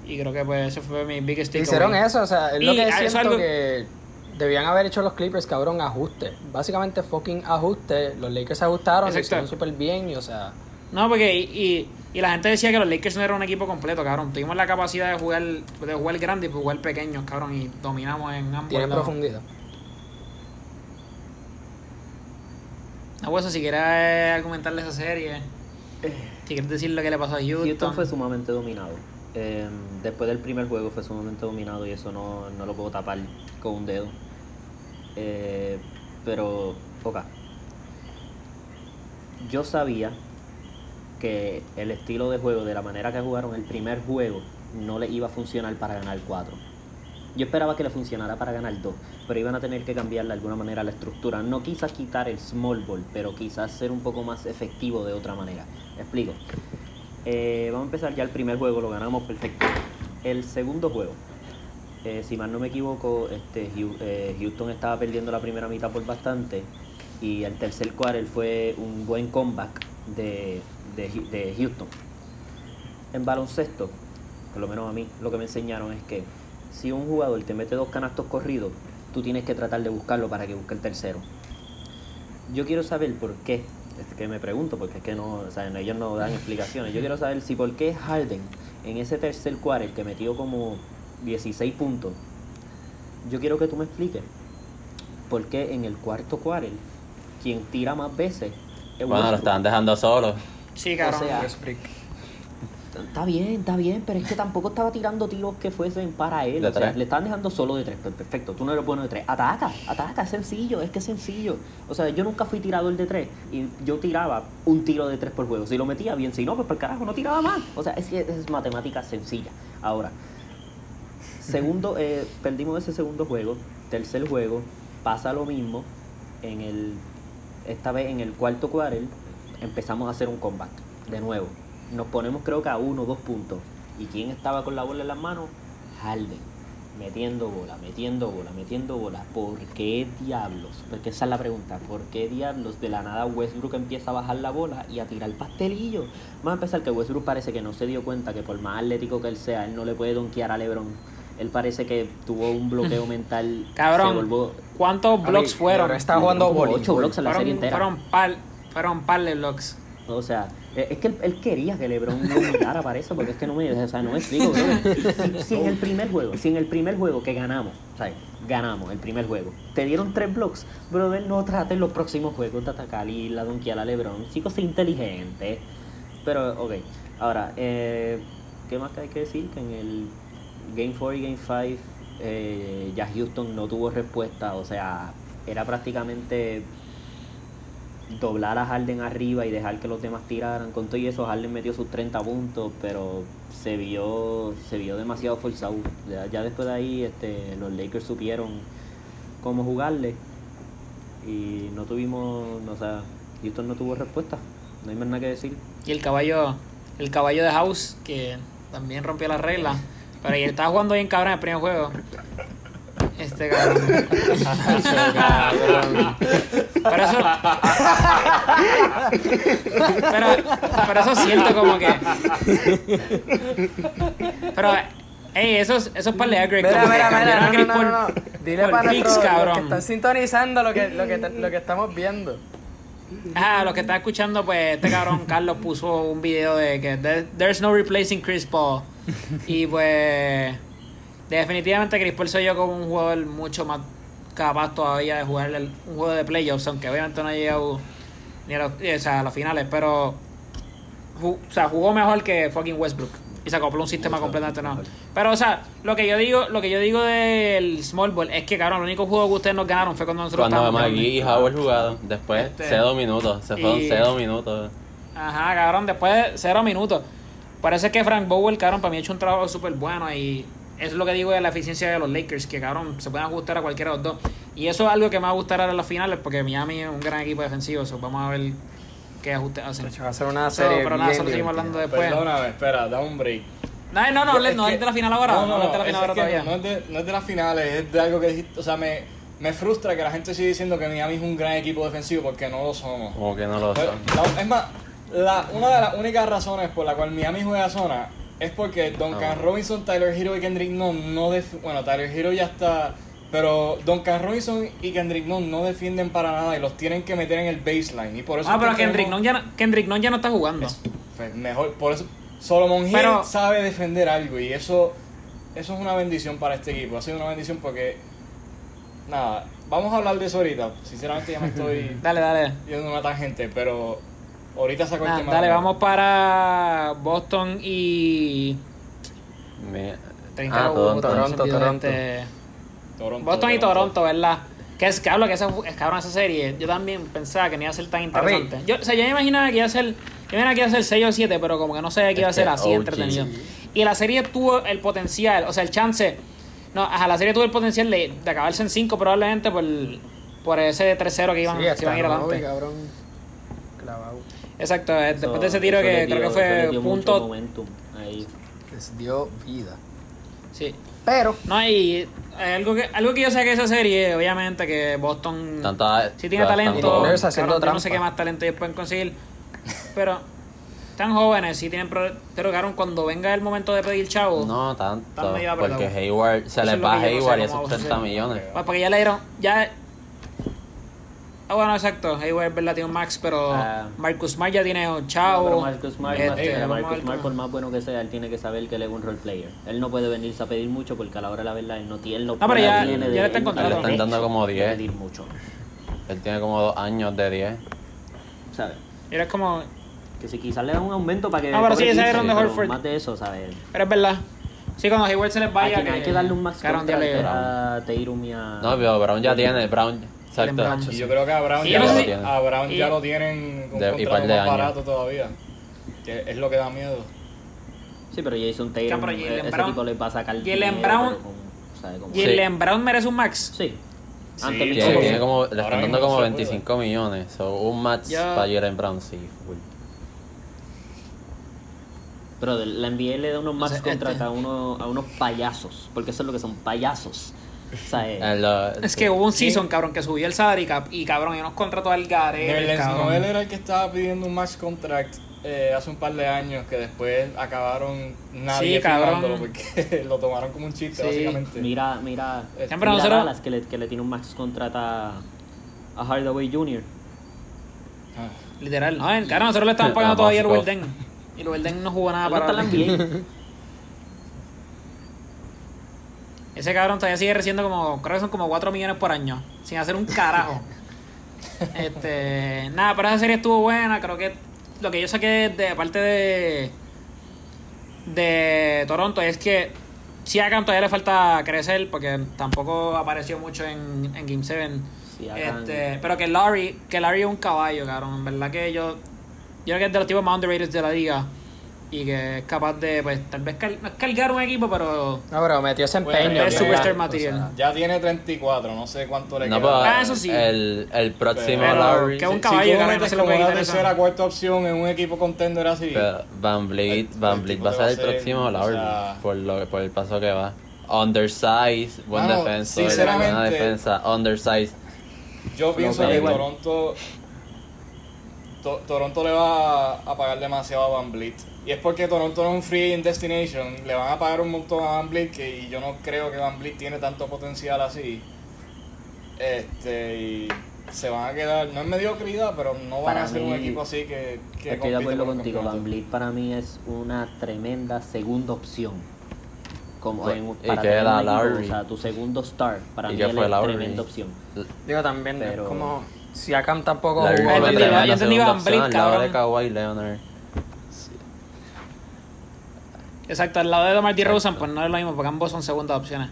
Y creo que pues ese fue mi biggest takeaway. Hicieron eso, o sea, es lo Y que a siento algo- que debían haber hecho los Clippers, cabrón, ajuste. Básicamente fucking ajuste. Los Lakers se ajustaron, lo Exacto. hicieron súper bien y, o sea, No, porque y, y, y la gente decía que los Lakers no eran un equipo completo, cabrón. Tuvimos la capacidad de jugar de jugar grande y jugar pequeños, cabrón, y dominamos en ambos lados. profundidad. No, pues, si quieres argumentarle esa serie, si quieres decir lo que le pasó a Houston. Houston fue sumamente dominado. Eh, después del primer juego fue sumamente dominado y eso no, no lo puedo tapar con un dedo. Eh, pero, ok. Yo sabía que el estilo de juego, de la manera que jugaron el primer juego, no le iba a funcionar para ganar 4. Yo esperaba que le funcionara para ganar 2, pero iban a tener que cambiar de alguna manera la estructura. No quizás quitar el small ball, pero quizás ser un poco más efectivo de otra manera. Explico. Eh, vamos a empezar ya el primer juego, lo ganamos perfecto. El segundo juego, eh, si mal no me equivoco, este, eh, Houston estaba perdiendo la primera mitad por bastante y el tercer quarter fue un buen comeback de, de Houston. En baloncesto, por lo menos a mí, lo que me enseñaron es que si un jugador te mete dos canastos corridos, tú tienes que tratar de buscarlo para que busque el tercero. Yo quiero saber por qué, es que me pregunto, porque es que no, o sea, ellos no dan explicaciones. Yo quiero saber si por qué Harden en ese tercer quarter que metió como 16 puntos, yo quiero que tú me expliques por qué en el cuarto quarter quien tira más veces es Bueno, lo estaban dejando solo. Sí, cabrón. O sea, Está bien, está bien, pero es que tampoco estaba tirando tiros que fuesen para él. O sea, le estaban dejando solo de tres. Perfecto, tú no eres bueno de tres. Ataca, ataca, es sencillo, es que es sencillo. O sea, yo nunca fui tirador de tres. Y yo tiraba un tiro de tres por juego. Si lo metía bien, si no, pues por carajo, no tiraba más. O sea, es que es matemática sencilla. Ahora, segundo, eh, perdimos ese segundo juego. Tercer juego, pasa lo mismo. En el, esta vez en el cuarto quarter, empezamos a hacer un comeback. De nuevo. Nos ponemos creo que a uno o dos puntos. ¿Y quién estaba con la bola en las manos? Harden. Metiendo bola, metiendo bola, metiendo bola. ¿Por qué diablos? Porque esa es la pregunta. ¿Por qué diablos de la nada Westbrook empieza a bajar la bola y a tirar pastelillo? Vamos a empezar que Westbrook parece que no se dio cuenta que por más atlético que él sea, él no le puede donkear a LeBron. Él parece que tuvo un bloqueo mental. Cabrón, se volvió- ¿cuántos blocks fueron? Está jugando ocho blocks en la serie Fueron, entera. fueron par, fueron par de blocks. O sea, eh, es que él, él quería que LeBron humillara para eso, porque es que no me, o sea, no me explico, si en el primer juego, si en el primer juego que ganamos, ¿sabes? Ganamos el primer juego. Te dieron tres blocks, brother, no trates los próximos juegos de atacar y la donkear a LeBron. Chicos, sé inteligente. Pero, ok. Ahora, eh, ¿qué más que hay que decir? Que en el Game 4 y Game 5 eh, ya Houston no tuvo respuesta, o sea, era prácticamente doblar a Harden arriba y dejar que los demás tiraran. Con todo y eso, Harden metió sus 30 puntos, pero se vio se vio demasiado forzado. Ya, después de ahí, este, los Lakers supieron cómo jugarle y no tuvimos, o sea, Houston no tuvo respuesta. No hay más nada que decir. Y el caballo, el caballo de House, que también rompió las reglas. Pero él estaba jugando bien cabrón en el primer juego. Este cabrón. Pero eso. Pero, pero eso siento como que. Pero, ey, eso es, eso es para leer Greg. Mira, mira, mira, no, no, no, no, no. Dile para nuestros- que están sintonizando lo que, lo que, lo que estamos viendo. Ah, los que están escuchando, pues este cabrón Carlos puso un video de que there- there's no replacing Chris Paul. (laughs) Y pues definitivamente Chris Paul soy yo como un jugador mucho más capaz todavía de jugar el- un juego de playoffs, aunque obviamente no ha llegado ni a, los- o sea, a las finales, pero o sea, jugó mejor que fucking Westbrook. Y se acopló un sistema completamente nuevo. Pero, o sea, lo que yo digo, lo que yo digo del small ball es que, cabrón, el único juego que ustedes nos ganaron fue cuando nosotros Cuando McGee y Howard jugaron, después Este, cero minutos, se fueron y- cero minutos. Ajá, cabrón, después de cero minutos. Parece que Frank Bowen, cabrón, para mí ha hecho un trabajo súper bueno y eso es lo que digo de la eficiencia de los Lakers, que cabrón, se pueden ajustar a cualquiera de los dos. Y eso es algo que me va a gustar ahora en las finales, porque Miami es un gran equipo defensivo, eso vamos a ver qué ajustes hacen. Va a ser una So, serie pero nada, eso lo seguimos hablando después. Perdóname, espera, da un break. No, no, no, no, Es no de la final ahora, no, no, es de la final ahora todavía. No es, de, no es de las finales, es de algo que dijiste. O sea, me, me frustra que la gente siga diciendo que Miami es un gran equipo defensivo porque no lo somos. Como que no lo Pues, son. es más, la, una de las únicas razones por la cual Miami juega zona es porque Duncan Ah. Robinson, Tyler Hero y Kendrick Nunn no def- bueno, Tyler Hero ya está, pero Duncan Robinson y Kendrick Nunn no defienden para nada y los tienen que meter en el baseline y por eso Ah, pero Kendrick Nunn ya, no- Kendrick Nunn ya no está jugando. es- pues, mejor, por eso Solomon Hill Pero- sabe defender algo y eso eso es una bendición para este equipo, ha sido una bendición porque nada, vamos a hablar de eso ahorita. Sinceramente ya me estoy (laughs) Dale, dale. yendo una tangente, pero ahorita saco el Nah, tema. dale, vamos para Boston y... Mi- Treinta Ah, Boston, Toronto. Toronto, Toronto. este- Toronto, Boston y Toronto, ¿verdad? Que es que hablo que esa, es cabrón esa serie. Yo también pensaba que no iba a ser tan interesante. Yo, o sea, yo me imaginaba que iba a ser. Yo me imaginaba que iba a ser 6 o 7, pero como que no sabía que iba a ser así entretenido. Y la serie tuvo el potencial, o sea, el chance. No, ajá, la serie tuvo el potencial de, de acabarse en 5 probablemente por, por ese 3-0 que iban, Sí, iban a ir adelante. cabrón. Clavado. Exacto, eh, después Eso- de ese tiro que les creo dio- que fue dio mucho punto. momentum ahí. Les dio vida. Sí. Pero, No, y eh, algo que, algo que yo sé que esa serie, obviamente, que Boston Tanta- sí tiene talento. Cabrón, yo no sé qué más talento ellos pueden conseguir. Pero están jóvenes, sí tienen. Pero, cabrón, cuando venga el momento de pedir chavo. No tanto, porque. Hayward, se les va Hayward y esos va a 30 suceder. millones. Pues porque ya le dieron. Ya. Ah, bueno, exacto. Hayward, verdad, tiene un max, pero Ah. Marcus Smart ya tiene un No, chavo. pero Marcus Smart, Este, más- a Marcus Smart, por más bueno que sea, él tiene que saber que él es un role player. Él no puede venirse a pedir mucho porque a la hora de la verdad él no tiene. Él no, pero ya- tiene ya le está en él no contrato. tiene Le están dando como de 10. pedir mucho. Él tiene como dos años de 10. ¿Sabes? Y era como. Que si quizás le dan un aumento para que. No, pero sí, ese 15, era un de Horford. Más de eso, ¿sabes? Pero es verdad. Sí, cuando Hayward se les vaya. hay que darle un max Cabrón, contract a Tatum y a. No, pero Brown ya tiene, Brown. Brown, Exacto. Y yo creo que a Brown, ya, lo, sé si- a Brown ya y- lo tienen con De- contrato par de más años. barato todavía. Que es lo que da miedo. Sí, pero Jason Tatum, Ya, pero Jaylen ese Brown- tipo le va a sacar. Dinero, Brown- pero con- ¿sabe cómo? ¿Y el Len Brown merece un max? Sí. Sí. Tiene, tiene como, le están dando como se puede. 25 millones. So, un match Ya. para Jalen Brown, sí. full. Pero de- la NBA le da unos max sea, contract este- a, uno, a unos payasos. Porque eso es lo que son payasos. O sea, eh, En lo- Es que hubo un season, cabrón, que subió el salary cap y cabrón, y unos contratos al cabrón. Noel era el que estaba pidiendo un max contract eh, hace un par de años que después acabaron nadie Sí, firmándolo porque (laughs) lo tomaron como un chiste, Sí. básicamente. mira, mira. Siempre mira nosotros- Dallas que le, que le tiene un max contract a, a Hardaway Jr. Ah, Literal, no, el- cabrón, nosotros le estamos (laughs) pagando todavía el. Welden. Y el Welden no jugó nada para en la NBA. Ese cabrón todavía sigue recibiendo como, creo que son como 4 millones por año, sin hacer un carajo. (laughs) este, nada, pero esa serie estuvo buena, creo que lo que yo saqué de parte de de Toronto es que si a todavía le falta crecer porque tampoco apareció mucho en, en Game 7. Siakam. Este, pero que Larry, que Larry es un caballo, cabrón. En verdad que yo, yo creo que es de los tipos más underrated de la liga. Y que es capaz de, pues, tal vez cal- no es cargar un equipo, pero No, pero metió ese Bueno, empeño. es ya. superstar O material. sea, Ya tiene 34, no sé cuánto le No, queda. pero Ah, eso sí. el, el próximo Pero Larry. que un Si- caballo, si tú metes se lo como eso. tercera, cuarta opción en un equipo contender así. Pero Van Vliet, El- Van Vliet va a ser el próximo o Larry sea- por, lo, por el paso que va. Undersize, buen Mano, defensor, sinceramente- buena defensa, undersize. Yo pienso veo que. Toronto To- Toronto le va a pagar demasiado a Van Vliet. Y es porque Toronto no es un free in destination. Le van a pagar un montón a Van que y yo no creo que Van Vliet tiene tanto potencial así. Este y se van a quedar, no es mediocridad, pero no van Para a ser un equipo así que, que Estoy de acuerdo contigo. Van Vliet para mí es una tremenda segunda opción. Como Pues, en, ¿y para era equipo, Larry? o sea, tu segundo star, para ¿Y mí es tremenda opción. Digo, también Pero- es como Siakam tampoco jugó. Yo entendí- Van al lado de cabrón. Kawhi Leonard. Exacto, al lado de Exacto. DeRozan, pues no es lo mismo, porque ambos son segundas opciones.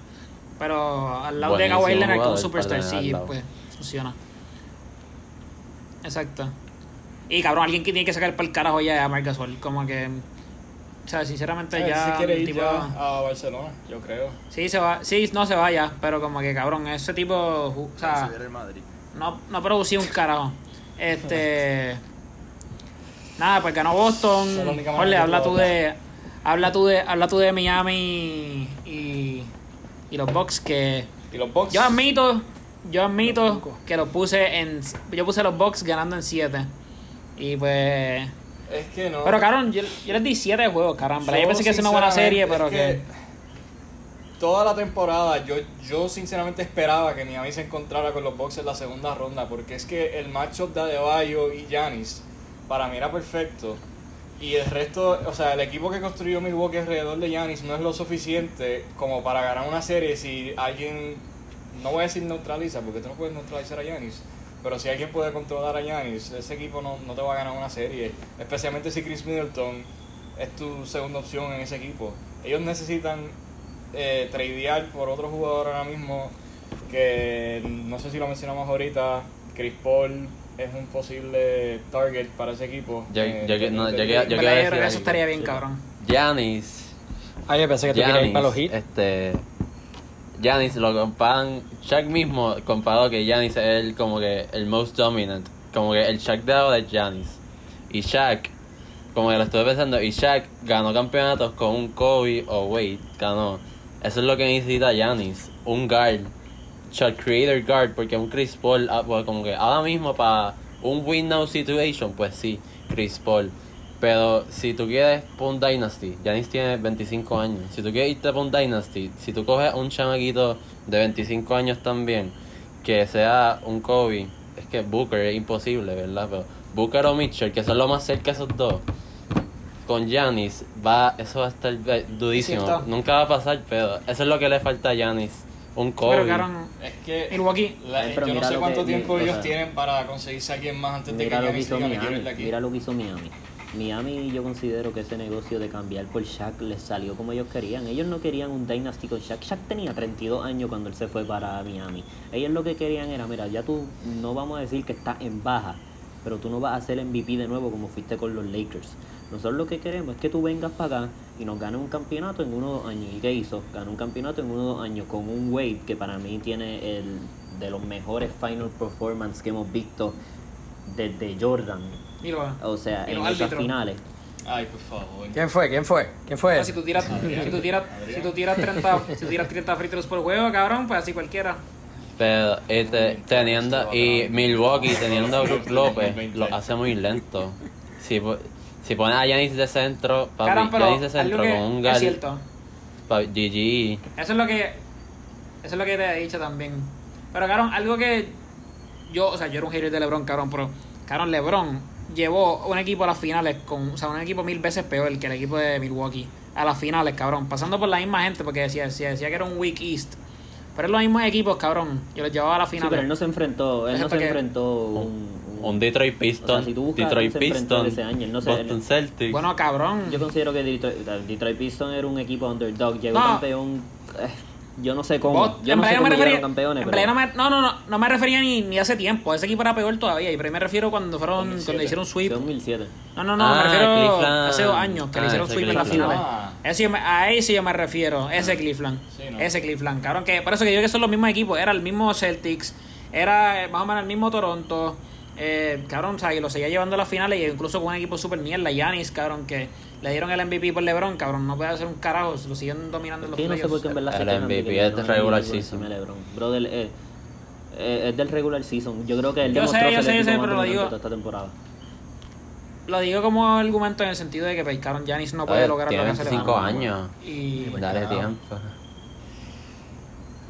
Pero al lado de Buenísimo Kawhi Leonard como superstar, sí, pues funciona. Exacto. Y cabrón, alguien que tiene que sacar para el carajo ya es a Marc Gasol. Como que. O sea, sinceramente Él ya. se quiere ir tipo- ya a Barcelona, yo creo. Sí, se va. Sí, no se vaya, pero como que cabrón, ese tipo. O sea, Si el Madrid. No, no producía un carajo. Este. Nada, pues ganó Boston. Jorge, habla tú de. Habla tú de. Habla tú de Miami y. Y los Bucks que. Y los Bucks. Yo admito. Yo admito que los puse en. Yo puse los Bucks ganando en 7. Y pues. Es que no. Pero cabrón, yo, yo les di 7 juegos, caramba. Yo pensé que es una buena serie, pero que. Toda la temporada, yo, yo sinceramente esperaba que Miami se encontrara con los Bucks en la segunda ronda, porque es que el matchup de Adebayo y Giannis para mí era perfecto. Y el resto, o sea, el equipo que construyó Milwaukee alrededor de Giannis no es lo suficiente como para ganar una serie si alguien, no voy a decir neutraliza, porque tú no puedes neutralizar a Giannis, pero si alguien puede controlar a Giannis, ese equipo no, no te va a ganar una serie, especialmente si Chris Middleton es tu segunda opción en ese equipo. Ellos necesitan eh, tradear por otro jugador ahora mismo que no sé si lo mencionamos ahorita, Chris Paul es un posible target para ese equipo. Yo- Eh, yo que- no, yo que- en yo verdad, quiero yo creo que eso estaría bien, Sí. cabrón. Giannis. Ah, yo pensé que tú querías ir Giannis, para los hits. este Giannis lo comparan Shaq mismo comparó que Giannis es el como que el most dominant como que el Shaq de ahora es Giannis y Shaq como que lo estuve pensando y Shaq ganó campeonatos con un Kobe o Wade ganó eso es lo que necesita Giannis un guard shot creator guard porque un Chris Paul ah, pues, como que ahora mismo para un win now situation pues sí Chris Paul pero si tú quieres por un Dynasty, Giannis tiene 25 años. Si tú quieres irte por un Dynasty, si tú coges un chamaquito de 25 años también, que sea un Kobe, es que Booker es imposible, ¿verdad? Pero Booker o Mitchell, que son lo más cerca de esos dos, con Giannis, va, eso va a estar durísimo. Cierto. Nunca va a pasar, pero eso es lo que le falta a Giannis. Un Kobe. Pero cabrón, Es que Milwaukee. la- Ay, pero yo no sé cuánto que- tiempo ellos sea, tienen para conseguirse a alguien más antes de que lo hizo de Miami. aquí. Mira lo que hizo Miami. Miami yo considero que ese negocio de cambiar por Shaq les salió como ellos querían. Ellos no querían un Dynasty con Shaq. Shaq tenía 32 años cuando él se fue para Miami. Ellos lo que querían era, mira, ya tú no vamos a decir que estás en baja, pero tú no vas a ser MVP de nuevo como fuiste con los Lakers. Nosotros lo que queremos es que tú vengas para acá y nos ganes un campeonato en uno o dos años. ¿Y qué hizo? Ganó un campeonato en uno o dos años con un Wade que para mí tiene el de los mejores final performance que hemos visto desde Jordan. Y lo- O sea, Y en esas finales. Ay, por favor. ¿Quién fue? ¿Quién fue? ¿Quién fue? Ah, si tú tiras, si tú tiras, (laughs) si tú tiras 30, si tú tiras 30 free throws por juego, cabrón, pues así cualquiera. Pero este, teniendo, y Milwaukee teniendo a Brook López lo hace muy lento. Si, po- si pones a Yanis de centro, papi, Giannis de centro con un es gal, cierto. pa- GG. Eso es lo que eso es lo que te he dicho también. Pero cabrón, algo que yo, o sea, yo era un hater de LeBron, cabrón, pero cabrón, LeBron llevó un equipo a las finales con, o sea, un equipo mil veces peor que el equipo de Milwaukee a las finales, cabrón, pasando por la misma gente porque decía, decía, decía que era un weak East. Pero es los mismos equipos, cabrón. Yo los llevaba a las Sí, finales. pero él no se enfrentó, él Es no se enfrentó un, Un Detroit Piston, O sea, si tú buscas, Detroit él se enfrentó Piston, ese año, no se- Boston Celtics. Bueno, cabrón. Yo considero que Detroit, Detroit Pistons era un equipo underdog, llegó No. campeón, eh, yo no sé cómo, Vos- yo en no sé cómo me refería, campeones, en pero no, me, no, no, no, no me refería ni, ni hace tiempo. Ese equipo era peor todavía. Y pero me refiero cuando fueron, 2007. cuando hicieron sweep. 2007. No, no, no, Ah, me refiero Cleveland. hace dos años que Ah, le hicieron sweep en Cleveland. finales. Ah. Ese a ese yo me refiero, ese Cleveland. Sí, no. Ese Cleveland, cabrón, que por eso que yo digo que son los mismos equipos. Era el mismo Celtics, era eh, más o menos el mismo Toronto. Eh, cabrón, o sea, y lo seguía llevando a las finales y incluso con un equipo super mierda, Yanis, cabrón, que le dieron el MVP por LeBron, cabrón, no puede hacer un carajo, lo siguen dominando en los Sí, no sé por qué en verdad El de MVP que es LeBron de regular season. LeBron. Brother, eh, eh, es del regular season. Yo creo que él Yo sé, demostró yo ser sé, el yo sé, equipo más pero lo digo- esta temporada. Lo digo como argumento en el sentido de que, pues, cabrón, Yanis no puede Oye, lograr lo que hace 25 LeBron. años. Y, Dale carajo. tiempo.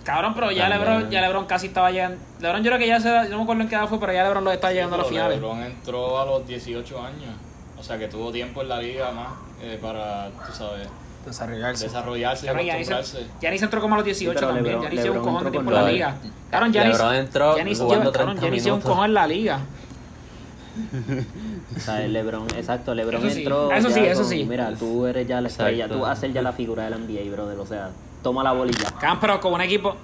Cabrón, pero ya También. LeBron, ya LeBron casi estaba llegando. LeBron yo creo que ya se, yo no me acuerdo en qué edad fue, pero ya LeBron lo está llegando a las finales. LeBron entró a los 18 años. O sea que tuvo tiempo en la liga más eh, para, tú sabes, Desarrollarse. desarrollarse Giannis, acostumbrarse. Giannis entró como a los 18 Sí, también. Giannis lleva un cojón de tiempo en la liga. Cabrón, Giannis, LeBron entró Giannis jugando cabrón, 30 Giannis lleva un cojón en la liga. (laughs) O sea, el LeBron, exacto, LeBron Eso sí, entró. eso sí, eso con- sí. Mira, tú eres ya la estrella, Exacto. tú vas a ser ya la figura del NBA, brother. O sea, toma la bolilla. Cabrón, pero con un equipo.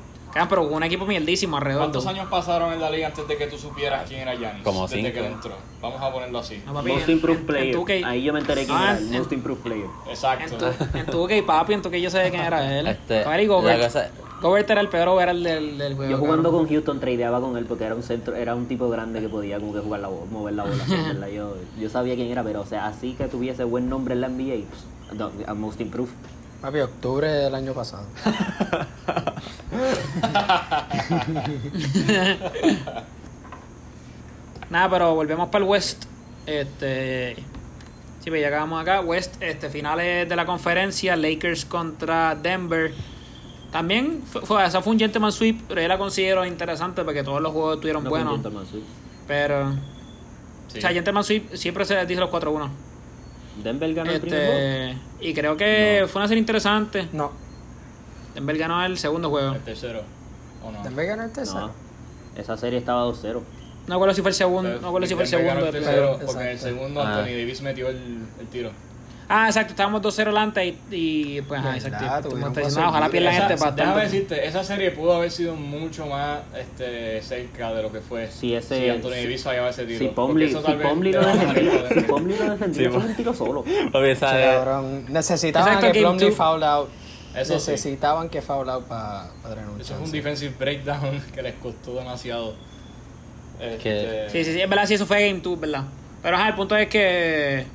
Con un equipo mierdísimo alrededor. ¿Cuántos años pasaron en la liga antes de que tú supieras quién era Giannis? Como Desde cinco. que él entró. Vamos a ponerlo así. No, papi, Most en- Improved en- en Player. 2K Ahí yo me enteré quién Ah, era, el en- Most Improved Player. En Exacto. tu, en tu que papi, en tu que yo sé quién era él. Este, Cabrón, y la Gobert. cosa- Gobert era el peor overall del, del juego. Yo jugando con Houston tradeaba con él porque era un centro, era un tipo grande que podía como que jugar la bola, mover la bola. (laughs) en yo, yo sabía quién era, pero o sea, así que tuviese buen nombre en la NBA, pues, no, a Most Improved. Papi, octubre del año pasado. (laughs) Nada, pero volvemos para el West. Este. Sí, pues ya acabamos acá. West, este, finales de la conferencia. Lakers contra Denver. También fue, fue, esa fue un gentleman sweep, pero yo la considero interesante porque todos los juegos estuvieron No fue un buenos. gentleman sweep. Pero. Sí. O sea, gentleman sweep siempre se dice los 4-1. Denver ganó el primer juego. Este, y creo que fue una serie interesante. No. Denver ganó el segundo juego. El tercero. ¿O no? Denver ganó el tercero. No, esa serie estaba 2-0. No recuerdo si fue el segundo. Pero No recuerdo si fue el segundo. el tercero, porque en el segundo Ah. Anthony Davis metió el, el tiro. Ah, exacto, estábamos 2-0 delante y, y pues, Verdad, exacto. te que dicen, "Ah, ojalá Esa- este para déjame decirte, esa serie pudo haber sido mucho más este, cerca de lo que fue Si ese- si Anthony si- Davis fallaba ese tiro. Si le lo el si. Pomley lo defendía, eso es un tiro solo. (laughs) Sí. Necesitaban Exacto, que Plumlee foul out. Eso sí. Necesitaban que foul out para renunciar. Eso es un defensive breakdown (laughs) que les costó demasiado. Este, Sí, sí, sí, es verdad, sí, eso fue Game 2, ¿verdad? Pero ajá, el punto es que.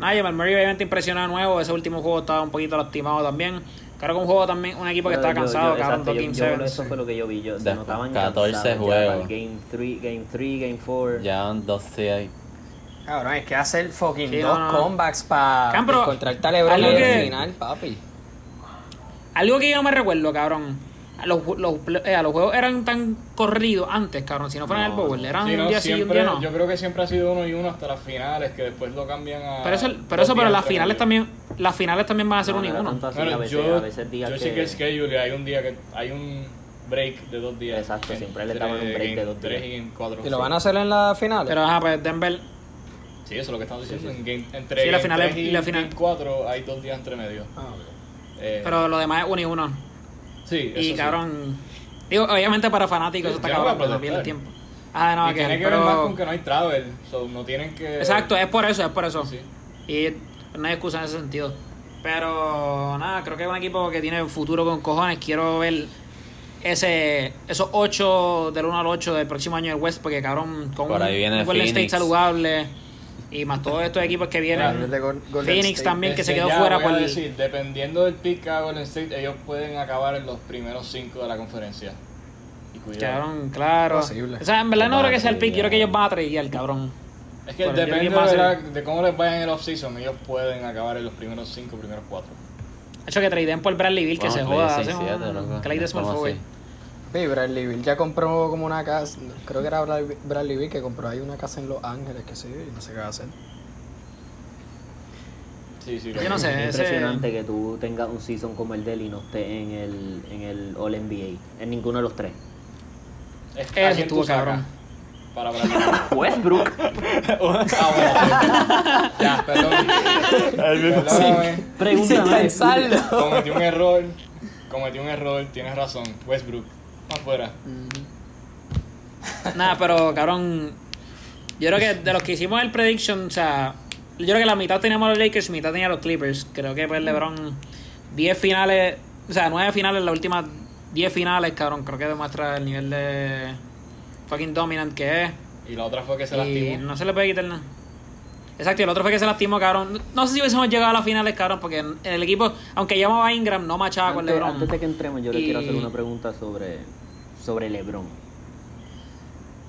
Nada, Jamal Murray obviamente impresionó de nuevo. Ese último juego estaba un poquito lastimado también. Creo que un juego también, un equipo que estaba cansado, cabrón, exacto, dos yo- Game yo- 7. Eso fue lo que yo vi. Yo, se notaban 14 cansados ya juegos. el Game 3, Game 3, Game 4. Ya van 12 ahí. Cabrón, es que hacer fucking Sí, dos no, no. comebacks para Cabrón, pero encontrar a LeBron algo en que- el final, papi. Algo que yo no me recuerdo, cabrón. Los, los, eh, los juegos eran tan corridos antes, cabrón. Si no fueran No, el Bowl, eran sí, no, un día sí y un siempre- día no. Yo creo que siempre ha sido uno y uno hasta las finales, que después lo cambian a. Pero eso, pero eso, las finales también, las finales también van a ser No, uno y uno. Bueno, a veces, yo, a veces días yo que... sé que hay un día que hay un break de dos días. Exacto, siempre le daban un break de dos tres días. y cuatro, ¿Y lo sí. van a hacer en la final? Pero ajá, pues Denver. Sí, Sí, eso es lo que estamos diciendo. En game, entre Sí, la final es- 3 y la final- game 4 hay dos días entre medio. Ah. Eh, Pero lo demás es uno y uno. Sí, eso Y sí. cabrón. Digo, obviamente para fanáticos Sí, eso está no cabrón, pero pierde protestar. tiempo. Ah, no, y que tiene que pero... ver más con que no hay travel, so no tienen que... Exacto, es por eso, es por eso. Sí. Y no hay excusa en ese sentido. Pero nada, creo que es un equipo que tiene futuro con cojones. Quiero ver ese esos 8 del 1 al 8 del próximo año del West, porque cabrón, con Por ahí viene un Golden State saludable y más todos estos equipos que A vienen. Golden Phoenix State. también, que se Desde quedó ya fuera voy a por. decir, dependiendo del pick que haga Golden State, ellos pueden acabar en los primeros 5 de la conferencia. Y cuidado. Cabrón, claro. Posible. O sea, en verdad no a creo que sea el pick, tradear. quiero que ellos van a tradear, cabrón. Es que Pero yo depende creo que a de, la- de cómo les vaya en el off-season, ellos pueden acabar en los primeros 5, primeros 4. De hecho, que tradeen por Bradley Bill, que Bueno, se Clay joda. 6-7, un loco. Clay Sí, Bradley Bill ya compró como una casa, creo que era Bradley Bradley Bill que compró ahí una casa en Los Ángeles, que sí, y no sé qué va a hacer. Sí, sí. Yo no sé, Es ese- impresionante que tú tengas un season como el de él y no esté en el, en el All NBA, en ninguno de los tres. Es Eso ¿a quién estuvo tú sacas cabrón. Para Bradley. (laughs) Westbrook. (laughs) (laughs) ah, bueno. ya, perdón. Perdóname. Pregúntame. Cometí un error. Cometí un error, tienes razón. Westbrook. Afuera. Nada, pero cabrón. Yo creo que de los que hicimos el prediction, o sea, yo creo que la mitad teníamos a los Lakers, mitad tenía a los Clippers. Creo que pues LeBron 10 finales, o sea, 9 finales, las últimas 10 finales, cabrón, creo que demuestra el nivel de fucking dominant que es. Y la otra fue que se y lastimó. no se le puede quitar nada. Exacto, y el otro fue que se lastimó, cabrón. No sé si hubiésemos llegado a las finales, cabrón, porque el equipo, aunque llamaba a Ingram, no machaba con Antes, LeBron. antes de que entremos, yo le Y- quiero hacer una pregunta sobre, sobre LeBron.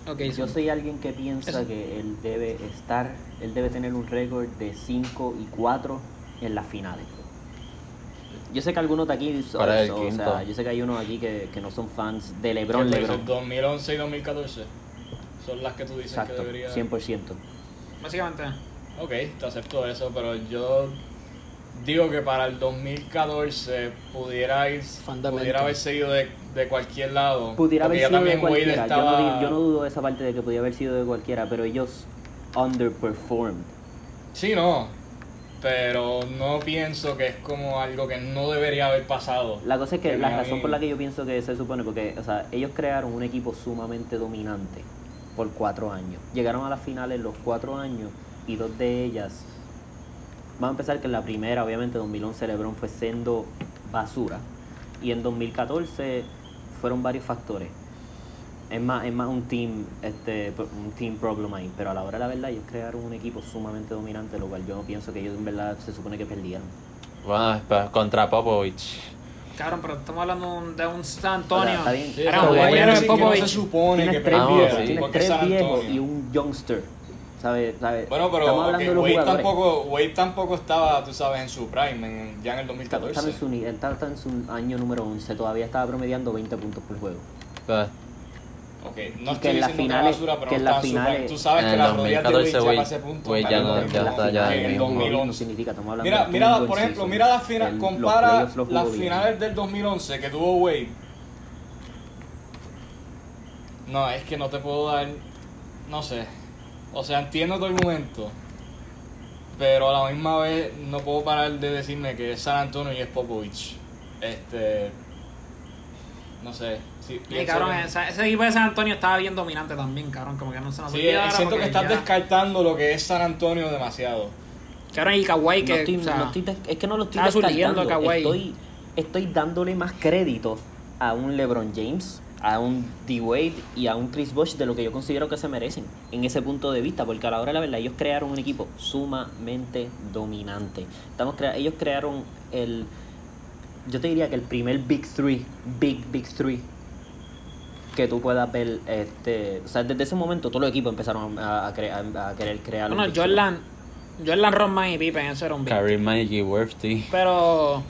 Ok, Yo sí. soy alguien que piensa Eso. que él debe estar, él debe tener un récord de 5 y 4 en las finales. Yo sé que algunos de aquí, son- Para el o quinto. sea, yo sé que hay unos aquí que, que no son fans de ¿Qué LeBron? LeBron. 2011 y 2014. Son las que tú dices Exacto, que debería. 100%. Básicamente. Ok, te acepto eso, pero yo digo que para el 2014 pudiera ir, pudiera haber seguido de, de cualquier lado. Pudiera haber sido de cualquiera. Yo, no, di- yo no dudo de esa parte de que podía haber sido de cualquiera, pero ellos underperformed. Sí, no. Pero no pienso que es como algo que no debería haber pasado. La cosa es que Que la razón por la que yo pienso que se supone, porque, o sea, ellos crearon un equipo sumamente dominante por cuatro años. Llegaron a las finales los cuatro años y dos de ellas. Vamos a empezar que en la primera, obviamente, 2011 LeBron fue siendo basura. Y en 2014 fueron varios factores. Es más, es más un team, este, un team problem ahí. Pero a la hora de la verdad, ellos crearon un equipo sumamente dominante, lo cual yo no pienso que ellos en verdad se supone que perdieron. Bueno, pues, contra Popovich. Cabrón, pero estamos hablando de un San Antonio. O sea, está bien. Sí, Era un de no se Popovich. supone que tres Ah, sí. porque San Antonio. y un youngster. ¿Sabes? ¿Sabes? Bueno, pero Estamos ok, hablando de los Wade, tampoco, Wade tampoco estaba, tú sabes, en su prime, en- ya en el Estaba, 2014. estaba en su, él estaba, estaba en su año número 11, todavía estaba promediando 20 puntos por juego. Pues, Ok, Y no que estoy en las diciendo que finales- basura, pero que no en las finales- Tú sabes En que el las rodillas de Wade 2014 ya ese punto. Wade ya no- ya está ya que en en el el mismo. 2011. No significa, estamos hablando Mira, de que mira, por ejemplo, mira las finales, compara las finales del 2011 que tuvo Wade. No, es que no te puedo dar, no sé. O sea, entiendo tu argumento, pero a la misma vez no puedo parar de decirme que es San Antonio y es Popovich. Este, no sé. Sí, pienso cabrón, que- ese, ese equipo de San Antonio estaba bien dominante también, cabrón. Como que no se nos Sí, siento que estás ya- descartando lo que es San Antonio demasiado. Cabrón, y Kawhi No que. estoy- o sea, no estoy des- es que no lo estoy descartando. Estoy, estoy dándole más crédito a un LeBron James, a un D-Wade y a un Chris Bosh de lo que yo considero que se merecen en ese punto de vista, porque a la hora de la verdad ellos crearon un equipo sumamente dominante. Estamos crea- ellos crearon el, yo te diría que el primer Big Three, Big Big Three que tú puedas ver, este, o sea, desde ese momento todos los equipos empezaron a, a, crea- a querer crear bueno. Jordan. Jordan, Rodman y Pippen, eso era un big. Kyrie, Mike y Worthy. Pero.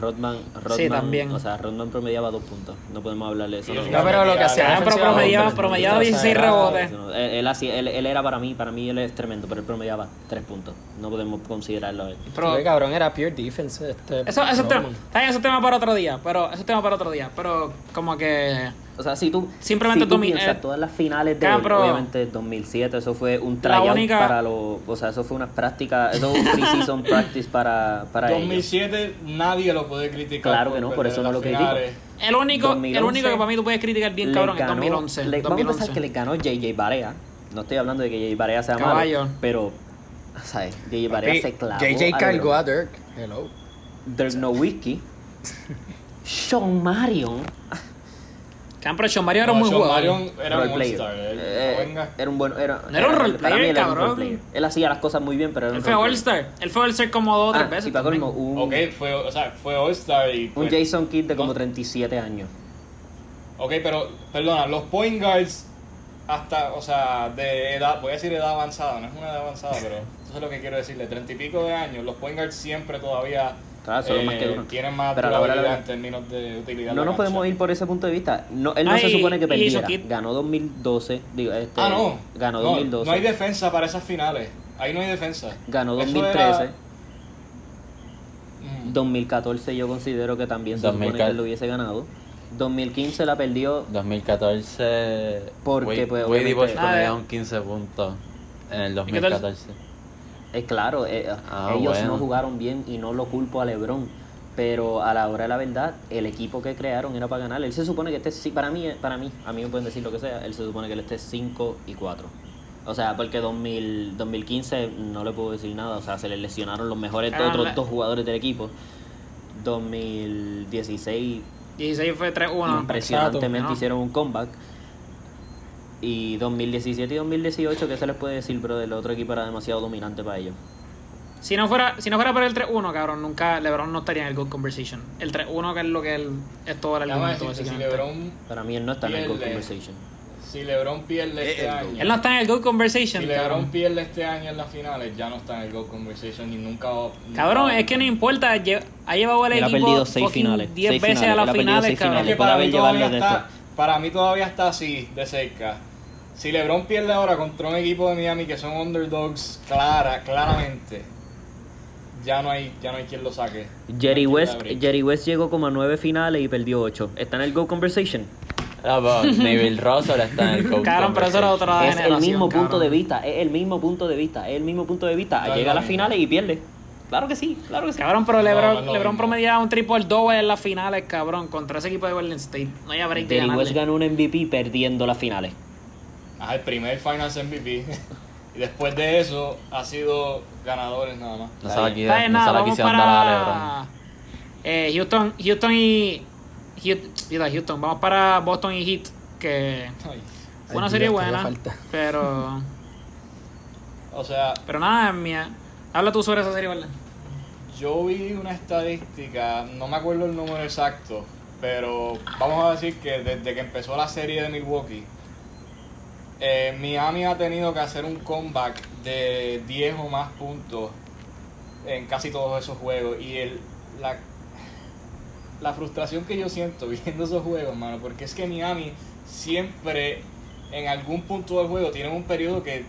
Rodman, Rodman, Sí, también. o sea, Rodman promediaba dos puntos. No podemos hablar de eso. No. No, pero lo que hacía pero defensivamente, promediaba- no, promediaba o sea, 16 era- rebotes. No, Él, él, él, él era para mí, para mí él es tremendo, pero él promediaba tres puntos. No podemos considerarlo él. pero Pero, cabrón, era pure defense. Este, eso, eso, es tema, eso es tema para otro día. Pero eso es tema para otro día. Pero como que. O sea, si tú, Simplemente si tú piensas eh, todas las finales de pero- obviamente 2007, eso fue un tryout única- para los, o sea, eso fue una práctica, eso fue un pre-season (laughs) practice para, para ellos. 2007 nadie lo puede criticar. Claro que no, por eso no lo critico. finales. El único, el 2011, único que para mí tú puedes criticar bien, cabrón, es ganó- 2011. le- vamos a 2011. pensar que le ganó JJ Barea. No estoy hablando de que JJ Barea sea Caballo. malo, pero, ¿sabes? JJ Barea Papi, se clavó. JJ cargó a Dirk. Hello. Dirk Nowitzki. (laughs) Sean Marion. Campro, Sean Mario era No, muy Sean. Marion era un all-star. Eh, venga. era un buen. Era, No era un role para mí player, él era un role cabrón. player. Él hacía las cosas muy bien, pero era un Él fue All-Star. Él fue All-Star como dos o tres Ah, veces. y para colmo, un, Ok, fue, o sea, fue all-star y... un Jason Kidd de como no. 37 años. Ok, pero, perdona, los point guards hasta, o sea, de edad, voy a decir edad avanzada, no es una edad avanzada, pero eso es lo que quiero decir, de treinta y pico de años, los point guards siempre todavía Claro, son los eh, más que duran. tienen más Pero la la- en términos de utilidad. No nos podemos ir por ese punto de vista. No, él no Ay, se supone que perdiera. Ganó 2012. Digo, este, Ah, no. Ganó no, 2012. No hay defensa para esas finales. Ahí no hay defensa. ganó Eso 2013. era- Mm. 2014 yo considero que también se supone que 2014. él lo hubiese ganado. 2015 la perdió 2014. Porque, Wade- pues, Wade Ah, promediaron 15 puntos en el qué tal? 2014. Es claro, eh, Ah, ellos bueno. no jugaron bien y no lo culpo a LeBron. Pero a la hora de la verdad, el equipo que crearon era para ganar. Él se supone que este para mí, para mí, a mí me pueden decir lo que sea, él se supone que él esté 5 y 4. O sea, porque 2000, 2015 no le puedo decir nada. O sea, se le lesionaron los mejores Ah, otros dos jugadores del equipo. 2016 16 fue 3-1. impresionantemente Exacto. hicieron un comeback. Y 2017 y 2018, ¿qué se les puede decir? Pero el otro equipo era demasiado dominante para ellos. Si no fuera, si no fuera por el 3-1, cabrón, nunca LeBron no estaría en el Good Conversation. El 3-1 que es lo que él es todo el argumento, si. LeBron, Para mí él no está en el Pierde. Conversation. si LeBron pierde Es este el año, Él no está en el Good Conversation, si LeBron cabrón. pierde este año en las finales, ya no está en el Go Conversation y nunca. va- nunca Cabrón, va- es que no importa. Ha llevado el Él ha equipo perdido seis fucking finales, 10 seis veces finales, a las ha perdido finales, seis cabrón. Es que Después de para haber mí, llevado todavía de está, esto. Para mí todavía está así, de cerca. Si LeBron pierde ahora contra un equipo de Miami que son underdogs clara, claramente, ya no hay, ya no hay quien lo saque. Jerry No West. Jerry West llegó como a nueve finales y perdió ocho. ¿Está en el Go Conversation? Ah, pues, Neville Russell está en el pero eso era otra es el mismo punto de vista, es el mismo punto de vista, es el mismo punto de vista. No Llega a las finales y pierde. Claro que sí, claro que sí. Cabrón, pero LeBron, no LeBron promediaba un triple double en las finales, cabrón, contra ese equipo de Golden State. No hay break de West ganarle. ganó un MVP perdiendo las finales. Ah, el primer Finals MVP. y (laughs) después de eso ha sido ganadores nada más. No Está quisieron- bien, no nada, vamos dar a LeBron. para eh, Houston, Houston y Houston, Houston, vamos para Boston y Heat, que Ay, fue una serie buena, pero O sea, pero nada, mía. Habla tú sobre esa serie, ¿verdad? Yo vi una estadística, no me acuerdo el número exacto, pero vamos a decir que desde que empezó la serie de Milwaukee, eh, Miami ha tenido que hacer un comeback de 10 o más puntos en casi todos esos juegos. Y el, la, la frustración que yo siento (laughs) viendo esos juegos, mano, porque es que Miami siempre en algún punto del juego tienen un periodo que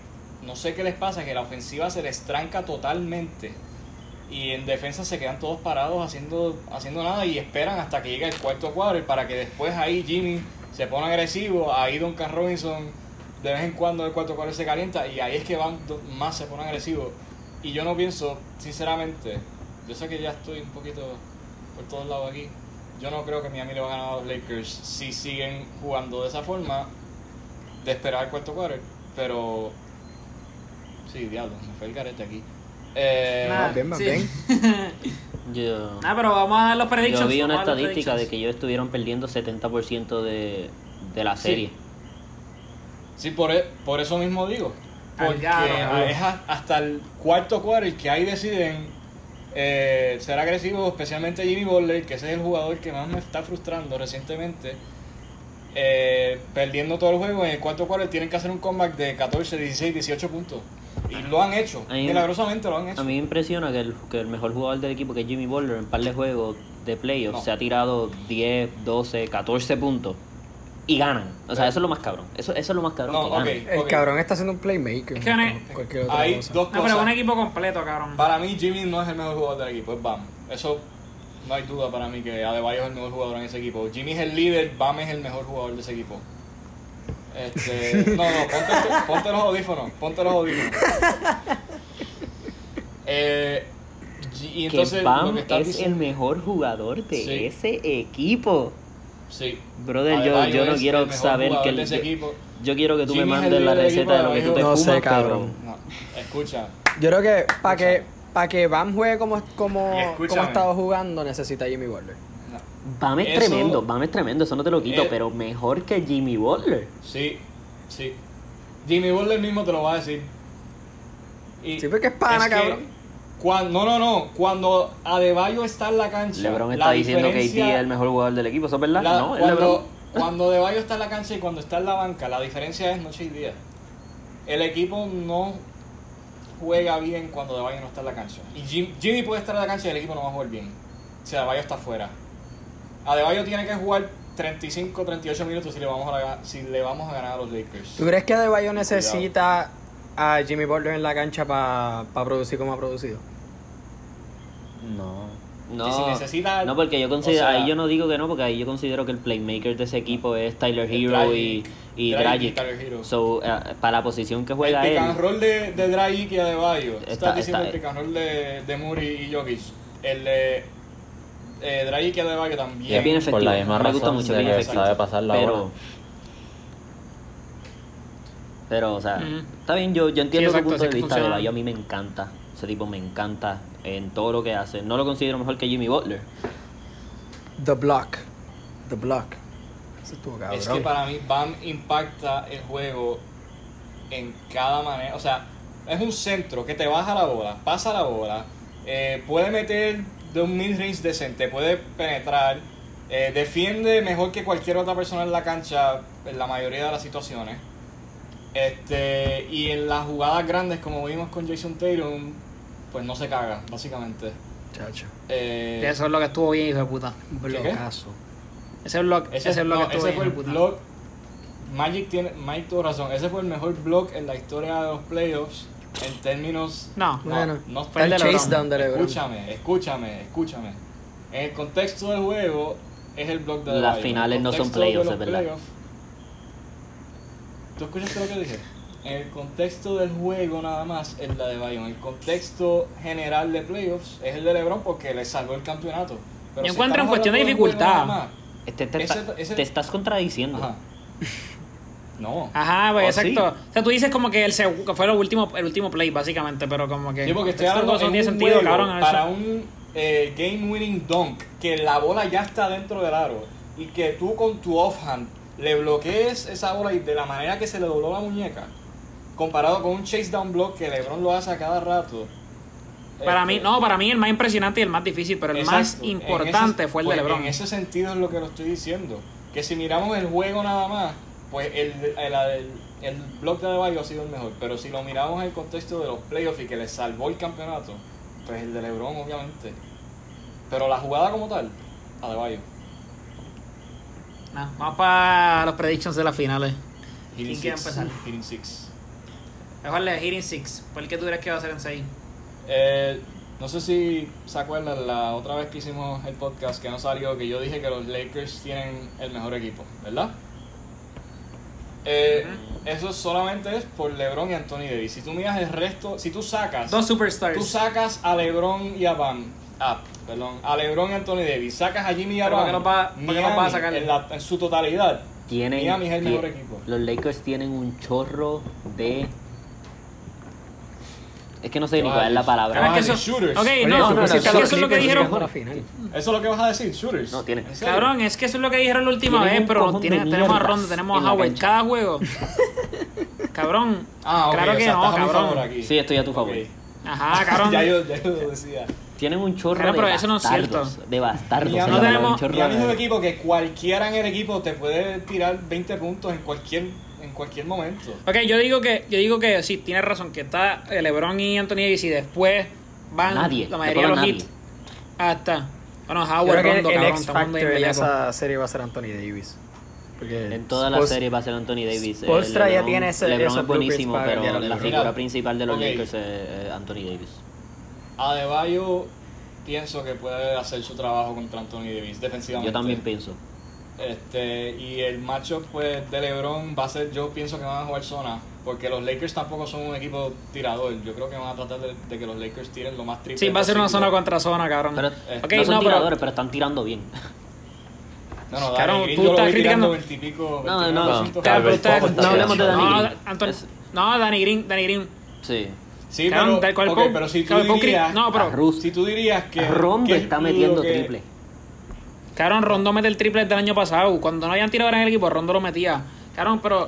no sé qué les pasa, que la ofensiva se les tranca totalmente y en defensa se quedan todos parados haciendo, haciendo nada y esperan hasta que llegue el cuarto cuadro para que después ahí Jimmy se pone agresivo, ahí Duncan Robinson de vez en cuando el cuarto cuadro se calienta y ahí es que van más se ponen agresivos y yo no pienso, sinceramente, yo sé que ya estoy un poquito por todos lados aquí, yo no creo que Miami le va a ganar a los Lakers si siguen jugando de esa forma de esperar el cuarto cuadro, pero sí, diablo, me fue el garete aquí. Eh, Más bien, más sí. bien. (laughs) Yo, Nada, pero vamos a dar los predictions. yo vi una estadística de que ellos estuvieron perdiendo 70% de, de la Sí. serie. Sí, por, e- por eso mismo digo. Porque es a- hasta el cuarto cuadro y que ahí deciden eh, ser agresivos, especialmente Jimmy Butler, que ese es el jugador que más me está frustrando recientemente. Eh, perdiendo todo el juego, en el cuarto cuadro tienen que hacer un comeback de 14, 16, 18 puntos. Y lo han hecho, mí- milagrosamente lo han hecho. A mí me impresiona que el, que el mejor jugador del equipo, que es Jimmy Butler, en par de juegos de playoffs, No. se ha tirado 10, 12, 14 puntos y ganan. O sea, eso es lo más cabrón. Eso, eso es lo más cabrón No, que. El cabrón está haciendo un playmaker. Es que no- como cualquier otra Hay cosa. dos No, pero cosas. un equipo completo, cabrón. Para mí Jimmy no es el mejor jugador del equipo, es Bam. Eso no hay duda para mí que Adebayo es el mejor jugador en ese equipo. Jimmy es el líder, Bam es el mejor jugador de ese equipo. Este, no, no, ponte, ponte los audífonos, ponte los audífonos. (laughs) Eh, y entonces que Bam que es el mejor jugador de Sí. ese equipo. Sí. Brother, yo, Adebayo yo no quiero saber que de el, ese yo, equipo. yo quiero que tú Jimmy me mandes la receta de lo que tú te No sé, pero cabrón. No, escucha, Yo creo que para que, para que Bam juegue como, como, como ha estado jugando, necesita Jimmy Butler. Bam es Eso- tremendo, Bam es tremendo, eso no te lo quito, Eh, pero mejor que Jimmy Butler. Sí, sí. Jimmy Butler mismo te lo va a decir. Y Sí, porque es pana, que cabrón. cuan- no, no, no. Cuando Adebayo está en la cancha. LeBron la está diciendo que KT es el mejor jugador del equipo, ¿eso es verdad? la- no, es cuando, LeBron. cuando Adebayo está en la cancha y cuando está en la banca, la diferencia es noche y día. El equipo no juega bien cuando Adebayo no está en la cancha. Y Jim- Jimmy puede estar en la cancha y el equipo no va a jugar bien. Si Adebayo está afuera. Adebayo tiene que jugar 35, 38 minutos si le vamos a, si le vamos a ganar a los Lakers. ¿Tú crees que Adebayo necesita a Jimmy Butler en la cancha para producir como ha producido? No. Que si No, necesita- no, porque yo considero, o sea- ahí yo no digo que no, porque ahí yo considero que el playmaker de ese equipo es Tyler Hero y, Dragic. y Dragic y Dragic. Tyler Hero. So, eh, para la posición que juega el pick él, and roll de, de Dragic y Adebayo. Está- Estás diciendo está- el pick and roll de, de Muri y Jokic. El de eh, Dragic y Adebayo también. es bien Por efectivo. la misma me gusta razón mucho, de bien que efectivo. sabe pasar la pero, bola. pero, o sea, Ujú. está bien, yo, yo entiendo exacto, tu punto de que vista funciona. de Bayo, a mí me encanta. Ese tipo me encanta en todo lo que hace. No lo considero mejor que Jimmy Butler. The Block. The Block. Eso estuvo cabrón. Es que para mí Bam impacta el juego en cada manera. O sea, es un centro que te baja la bola, pasa la bola, eh, puede meter de un mid-range decente, puede penetrar, eh, defiende mejor que cualquier otra persona en la cancha en la mayoría de las situaciones. Este, y en las jugadas grandes, como vimos con Jason Tatum, pues no se caga, básicamente. Chacho. Eh, Eso es lo que estuvo bien, hijo de puta. Blocazo. Ese block, ese, Ese, es lo no, que estuvo ese bien, fue el hijo de puta. block. Magic tiene, Mike tuvo razón. Ese fue el mejor block en la historia de los playoffs en términos. No, Bueno, no el de LeBron. chase down de LeBron. Escúchame, escúchame, escúchame. En el contexto del juego es el block de Las Adebayo. finales no son de playoffs, es verdad. ¿Tú escuchaste lo que dije? En el contexto del juego nada más el de Adebayo. En el contexto general de playoffs es el de LeBron porque le salvó el campeonato. Pero Yo si encuentro en cuestión de dificultad. más, Este, te, Ese- ese- te estás contradiciendo. Ajá. No. Ajá, pues Oh, sí. exacto. O sea, tú dices como que el que fue lo último, el último play, básicamente, pero como que. Sí, porque estoy hablando no en tienen un sentido, cabrón. para un eh, game winning dunk que la bola ya está dentro del aro y que tú con tu offhand le bloquees esa bola y de la manera que se le dobló la muñeca comparado con un chase down block que LeBron lo hace a cada rato. Para Este, mí, no, para mí el más impresionante y el más difícil, pero el más exacto, importante ese- fue el pues, de LeBron. En ese sentido es lo que lo estoy diciendo. Que si miramos el juego nada más, pues el, el, el, el block de Adebayo ha sido el mejor. Pero si lo miramos en el contexto de los playoffs y que le salvó el campeonato, pues el de LeBron obviamente. Pero la jugada como tal, Adebayo. Nah, vamos para los predictions de las finales. Hitting ¿Quién quiere six. empezar? Hitting six. Mejor de Hitting Six. ¿Cuál que tú crees que va a ser en 6? Eh, no sé si se acuerdan la otra vez que hicimos el podcast que no salió, que yo dije que los Lakers tienen el mejor equipo, ¿verdad? Eh, Eso solamente es por LeBron y Anthony Davis. Si tú miras el resto, si tú sacas, Dos superstars. tú sacas a LeBron y a Bam, ah, perdón, a LeBron y Anthony Davis, sacas a Jimmy y a Pero ¿para qué Bam, los va- para qué los Miami, va a sacar? en, la- en su totalidad, Tienen, Miami es el mejor equipo. Los Lakers tienen un chorro de. Es que no sé ni cuál es la palabra. que eso- shooters. Ok, Oye, no, no, pusiste es que eso es lo que dijeron. Eso es lo que vas a decir, shooters. No, tiene. Cabrón, es que eso es lo que dijeron la última vez, pero tiene- tenemos a Ronda, tenemos en a Howard. Cada juego. (laughs) Cabrón. Ah, ok, claro o que sea, no, mi favor cabrón. aquí. Sí, estoy a tu favor. Ajá, cabrón. (laughs) ya, yo, ya yo lo decía. Tienen un chorro Claro, de eso no es bastardos. cierto. De bastardos. Se no tenemos- es de- un equipo que cualquiera en el equipo te puede tirar 20 puntos en cualquier, en cualquier momento. Ok, yo digo que, yo digo que sí, tienes razón, que está eh, LeBron y Anthony Davis y después van Nadie. la mayoría de los hits hasta. Bueno, Yo Howard, Rondo, el cabrón, X Factor en esa serie va a ser Anthony Davis. Porque En todas las Spurs- series va a ser Anthony Davis. Eh, ya LeBron- tiene ese- LeBron es buenísimo, pero la LeBron. figura principal de los ok. Lakers es eh, Anthony Davis. Adebayo pienso que puede hacer su trabajo contra Anthony Davis defensivamente. Yo también pienso. Este, y el matchup pues, de LeBron va a ser, yo pienso que van a jugar zona, porque los Lakers tampoco son un equipo tirador. Yo creo que van a tratar de, de que los Lakers tiren lo más triple Sí, va a ser una zona contra zona, cabrón. Pero Eh, Ok, no son no, pero- tiradores, pero están tirando bien. No, no, Claro, tú yo estás criticando- 20 y pico, No, 29%. no, Claro, no. está no hablemos de. Danny no, Green. Anton- Es- no, Danny Green, Danny Green. Sí. Sí, pero, Calvert ok, Pope- pero si tú dirías, no, pero- si tú dirías que Rondo que está metiendo que- triple. Cabrón, Rondo mete el triple del año pasado. Cuando no hayan tirado en el equipo, Rondo lo metía. Cabrón, pero.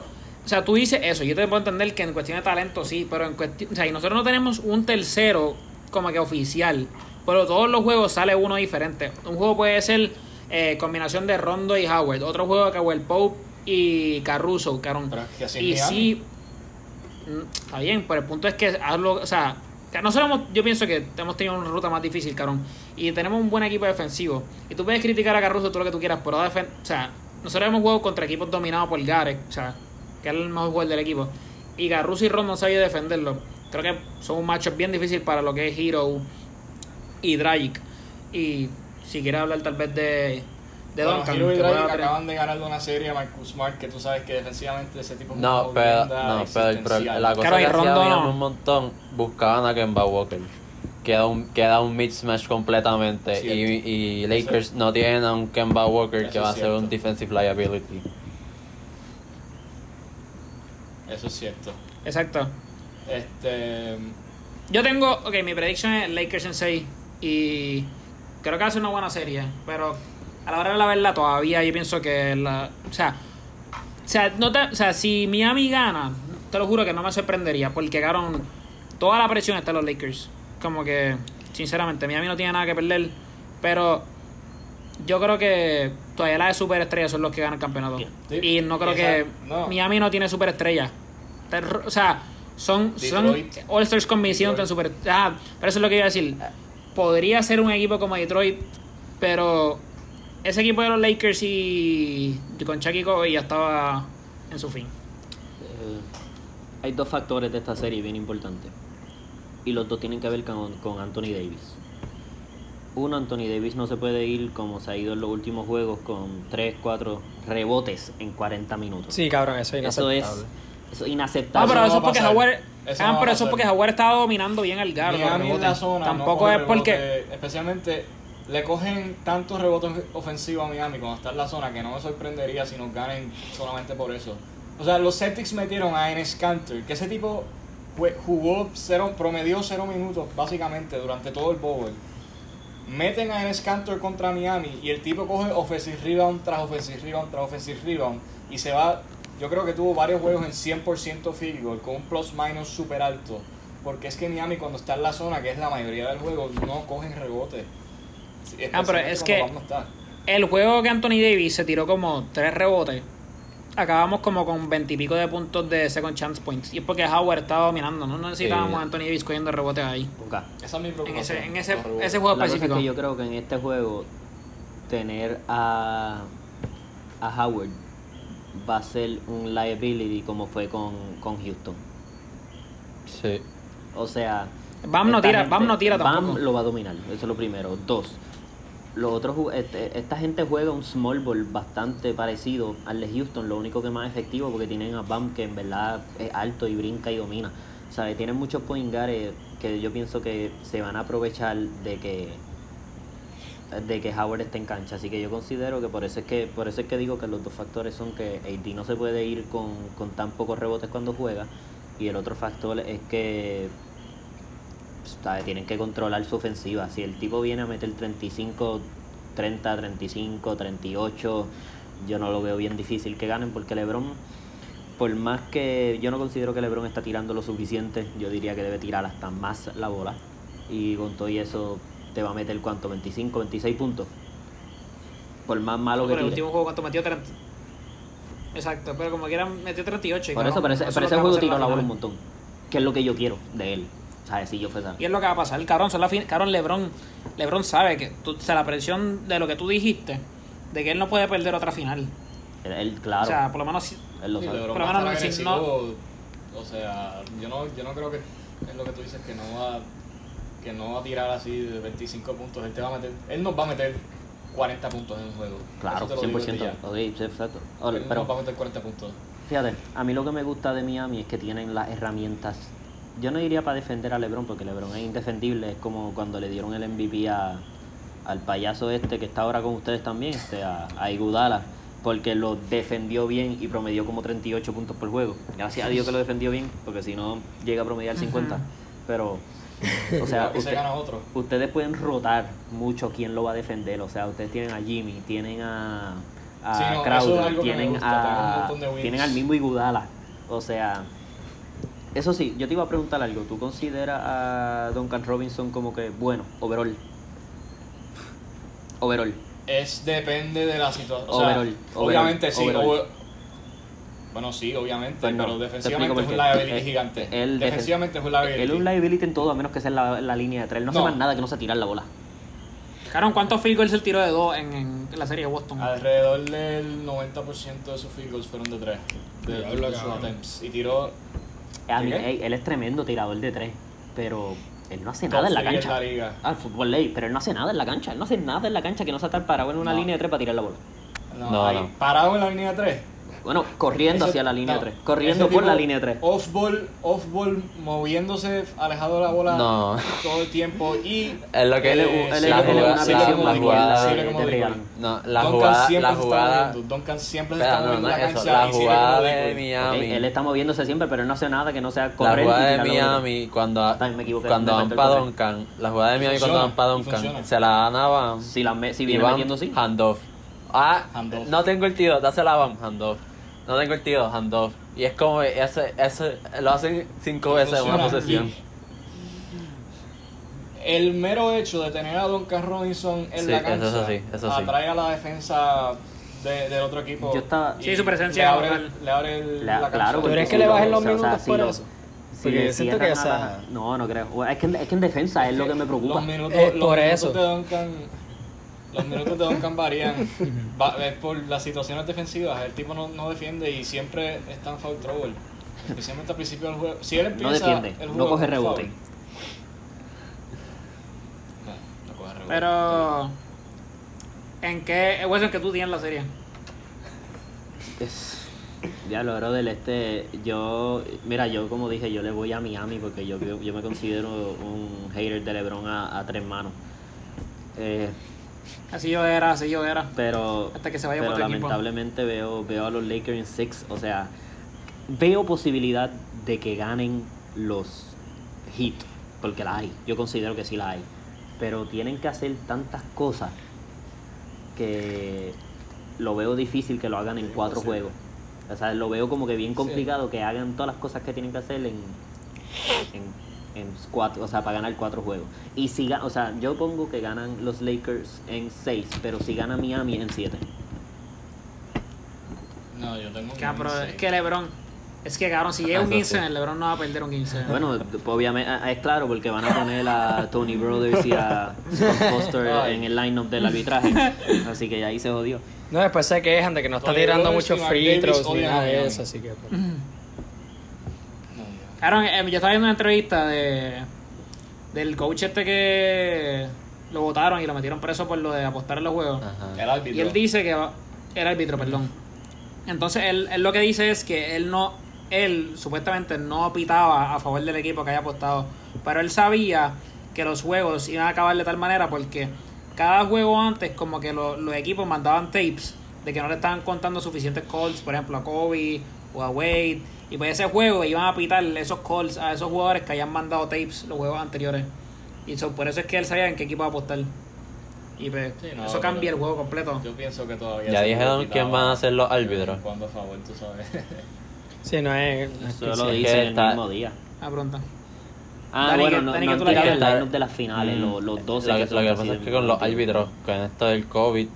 O sea, tú dices eso. Yo te puedo entender que en cuestión de talento sí, pero en cuestión. O sea, y nosotros no tenemos un tercero como que oficial. Pero todos los juegos sale uno diferente. Un juego puede ser eh, combinación de Rondo y Howard. Otro juego de Cowell Pope y Caruso, cabrón. Pero es que así y sí. mm, Está bien, pero el punto es que hazlo. O sea, nosotros hemos- yo pienso que hemos tenido una ruta más difícil, cabrón. Y tenemos un buen equipo defensivo. Y tú puedes criticar a Caruso todo lo que tú quieras, pero o sea, nosotros hemos jugado contra equipos dominados por Gareth, o sea, que es el mejor jugador del equipo. Y Caruso y Ron no sabían defenderlo. Creo que son un matchup bien difícil para lo que es Hero y Dragic. Y si quieres hablar tal vez de, de Bueno, Duncan, Hero y tener- acaban de ganar una serie a Marcus Smart que tú sabes que defensivamente ese tipo es No, pero, no, pero el la cosa Claro, y que hacía Rondo habían no. un montón, buscaban a Kemba Walker. Queda un, queda un mismatch completamente. Y, y Lakers no tienen a un Kemba Walker Eso que va a ser un defensive liability. Eso es cierto. Exacto. Este, Yo tengo, ok, mi predicción es Lakers en 6 y creo que va a ser una buena serie, pero a la hora de la verdad todavía yo pienso que la, o sea, o sea, no te- o sea, si Miami gana, te lo juro que no me sorprendería porque cabrón, toda la presión está en los Lakers, como que sinceramente Miami no tiene nada que perder, pero yo creo que todavía las superestrellas son los que ganan el campeonato. Sí. Y no creo que no. Miami no tiene superestrellas. O sea, son, son. All-Stars convencidos en super. Ah, pero eso es lo que iba a decir. Podría ser un equipo como Detroit, pero ese equipo de los Lakers y, y con Chucky Kobe ya estaba en su fin. Eh, hay dos factores de esta serie bien importantes. Y los dos tienen que ver con, con Anthony Davis. Uno, Anthony Davis no se puede ir como se ha ido en los últimos juegos con 3, 4 rebotes en 40 minutos. Sí, cabrón, eso es eso es, inaceptable. eso es No, inaceptable. pero no eso es porque. Howard. Eso ah, no pero eso porque estaba dominando bien zona no Tampoco coge es porque. rebote, especialmente le cogen tantos rebotes ofensivos a Miami cuando está en la zona que no me sorprendería si nos ganen solamente por eso. O sea, los Celtics metieron a Enes Kanter, que ese tipo jue- jugó cero, promedió cero minutos básicamente durante todo el bowl. Meten a Enes Kanter contra Miami y el tipo coge offensive rebound tras offensive rebound tras offensive rebound y se va, yo creo que tuvo varios juegos en 100% field goal con un plus minus super alto. Porque es que Miami cuando está en la zona, que es la mayoría del juego, no cogen rebote. Sí, Ah, pero es que- Bam. El juego que Anthony Davis se tiró como tres rebotes. Acabamos como con veintipico de puntos de second chance points. Y es porque Howard estaba dominando. No necesitábamos Sí. a Anthony Davis cogiendo rebotes ahí. Ok. Esa es mi En ese, en ese, los rebotes. ese juego La cosa es específico. que yo creo que en este juego tener a, a Howard va a ser un liability como fue con, con Houston. Sí. O sea, Bam no tira, gente- Bam no tira Bam tampoco. lo va a dominar, eso es lo primero. Dos, los otros, este- esta gente juega un small ball bastante parecido al de Houston, lo único que es más efectivo porque tienen a Bam que en verdad es alto y brinca y domina. O sea, tienen muchos point guards que yo pienso que se van a aprovechar de que de que Howard esté en cancha, así que yo considero que por eso es que por eso es que digo que los dos factores son que AD no se puede ir con, con tan pocos rebotes cuando juega y el otro factor es que ¿sabes? tienen que controlar su ofensiva. Si el tipo viene a meter 35, 30, 35, 38, yo no lo veo bien difícil que ganen porque LeBron, por más que yo no considero que LeBron está tirando lo suficiente, yo diría que debe tirar hasta más la bola. Y con todo y eso te va a meter cuánto, 25, 26 puntos. Por más malo que Pero el último juego cuánto metió 30. Exacto, pero como quieran metió 38. y Por eso, pero ese, es pero lo ese que va a juego tiró la bola un montón. Que es lo que yo quiero de él. ¿Sabes? Si yo fuera. Y es lo que va a pasar, cabrón. Son la fin... Cabrón, Lebron, Lebron sabe que tú, o sea, la presión de lo que tú dijiste, de que él no puede perder otra final. Él, él, claro. O sea, por lo menos. él lo Sí, sabe. LeBron Por lo menos no- si agresivo, O sea, yo no, yo no creo que es lo que tú dices que no va. que no va a tirar así de 25 puntos. Él, te va a meter, él nos va a meter 40 puntos en un juego. Claro, Eso te lo digo 100%. desde ya. Ok, sí, exacto. Él pero nos va a meter 40 puntos. fíjate, a mí lo que me gusta de Miami es que tienen las herramientas. Yo no diría para defender a LeBron, porque LeBron es indefendible. Es como cuando le dieron el MVP a, al payaso este que está ahora con ustedes también, este, a, a Iguodala, porque lo defendió bien y promedió como 38 puntos por juego. Gracias a Dios que lo defendió bien, porque si no llega a promediar 50. Pero, o sea, (laughs) se otro. ustedes pueden rotar mucho quién lo va a defender. O sea, ustedes tienen a Jimmy, tienen a, a Sí, no, es Crowder, tienen, a, tienen al mismo Igudala. O sea, eso sí, yo te iba a preguntar algo. ¿Tú consideras a Duncan Robinson como que bueno, overall? Overall. Es depende de la situación. O Overall, sea, overall, obviamente sí. overall. over- bueno, sí, obviamente, Pues pero te defensivamente es un liability Eh, gigante. él defensivamente es un liability. Él es un liability en todo, a menos que sea en la, en la línea de tres. Él no, No. hace más nada que no se tirar la bola. Cabrón, ¿cuántos field goals él tiró de dos en, en la serie de Boston? Alrededor del 90% de sus field goals fueron de 3. De, de sus cabrón. attempts. Y tiró A mí, ey, él es tremendo tirador de tres, pero él no hace nada en la cancha. la liga. Ah, fútbol ley, pero él no hace nada en la cancha. Él no hace nada en la cancha que no sea estar parado en una No. línea de tres para tirar la bola. No, No, no. Parado en la línea de 3. Bueno, corriendo hacia la línea de tres. Corriendo por la línea de tres. Off-ball, off-ball, moviéndose alejado de la bola No. todo el tiempo. Y Es lo que Él es- eh, él es la la- la gol. No, la Duncan jugada, siempre la se está jugada, moviendo. Duncan siempre se está no, moviendo no en la la jugada de Miami, él está moviéndose siempre, pero él no hace nada que no sea la correr. y jugada de la. Miami cuando, cuando van para. Duncan, la jugada de Miami Funciona, cuando van para Duncan, se la dan a Bam Si, la me- si y viene metiendo sí. handoff. Ah, Handoff. no tengo el tiro, dásela a Bam, handoff. No tengo el tiro, handoff. Y es como, ese, ese, lo hacen cinco veces en una posesión. El mero hecho de tener a Duncan Robinson en Sí, la eso cancha sí, eso sí. atrae a la defensa de- del otro equipo. Yo estaba- y Sí, su presencia le abre, local. le abre el- La- la, cancha. claro, ¿Tú crees que le bajen los o sea, minutos si por lo- eso? Porque yo siento que esa- No, no creo. Es que, es que en defensa es lo que me preocupa. Los minutos, Eh, los por minutos eso. de Duncan, los minutos de Duncan varían (laughs) Va- es por las situaciones defensivas. El tipo no, no defiende y siempre está en foul trouble. Especialmente al principio del juego. Si él empieza No defiende, el no coge rebote. No, no coge rebote. Pero. ¿En qué. Wes, ¿en qué tú tienes la serie? Es- Ya lo brother, este, yo, mira, yo como dije, yo le voy a Miami porque yo, yo, yo me considero un hater de LeBron a, a tres manos. Eh, Así yo era, así yo era. pero Hasta que se vaya pero por otro equipo. lamentablemente veo, veo a los Lakers en six, o sea, veo posibilidad de que ganen los Heat, porque la hay, yo considero que sí la hay, pero tienen que hacer tantas cosas que lo veo difícil que lo hagan en cuatro juegos. O sea, lo veo como que bien complicado que hagan todas las cosas que tienen que hacer en, en, en cuatro, o sea, para ganar cuatro juegos. Y si o sea, yo pongo que ganan los Lakers en seis, pero si gana Miami en siete. No, yo tengo Que, es que LeBron. Es que, cabrón, si llega un Eso 15, sí. el LeBron no va a perder un 15. Bueno, obviamente ah, es claro porque van a poner a Tony Brothers y a Scott Foster (laughs) en el line-up del arbitraje. Así que ahí se jodió. No, después se quejan de que no está Tony tirando muchos free throws ni nada de eso, así que... pues. (clears throat) Cabrón, eh, yo estaba viendo una entrevista de del coach este que lo votaron y lo metieron preso por lo de apostar en los juegos. Ajá. El árbitro. Y él dice que va, el árbitro, perdón. Entonces él, él lo que dice es que él no, él supuestamente no pitaba a favor del equipo que haya apostado, pero él sabía que los juegos iban a acabar de tal manera porque cada juego antes como que lo- los equipos mandaban tapes de que no le estaban contando suficientes calls, por ejemplo a Kobe o a Wade, y pues ese juego iban a pitar esos calls a esos jugadores que hayan mandado tapes los juegos anteriores. Y so, por eso es que él sabía en qué equipo apostar. Y pues Sí, no, eso cambia el juego completo. Yo pienso que todavía. Ya dijeron quién van a ser los árbitros. Cuando a favor, tú sabes. (laughs) Sí, no es... Eso que lo sí. que dicen el mismo día. Ah, pronto. Ah, Dani, bueno, que- no, Dani, no que tú la quieres. line-up de las finales, Mm. los, los 12 Lo que, que son lo que pasa es que con los árbitros, con esto del COVID,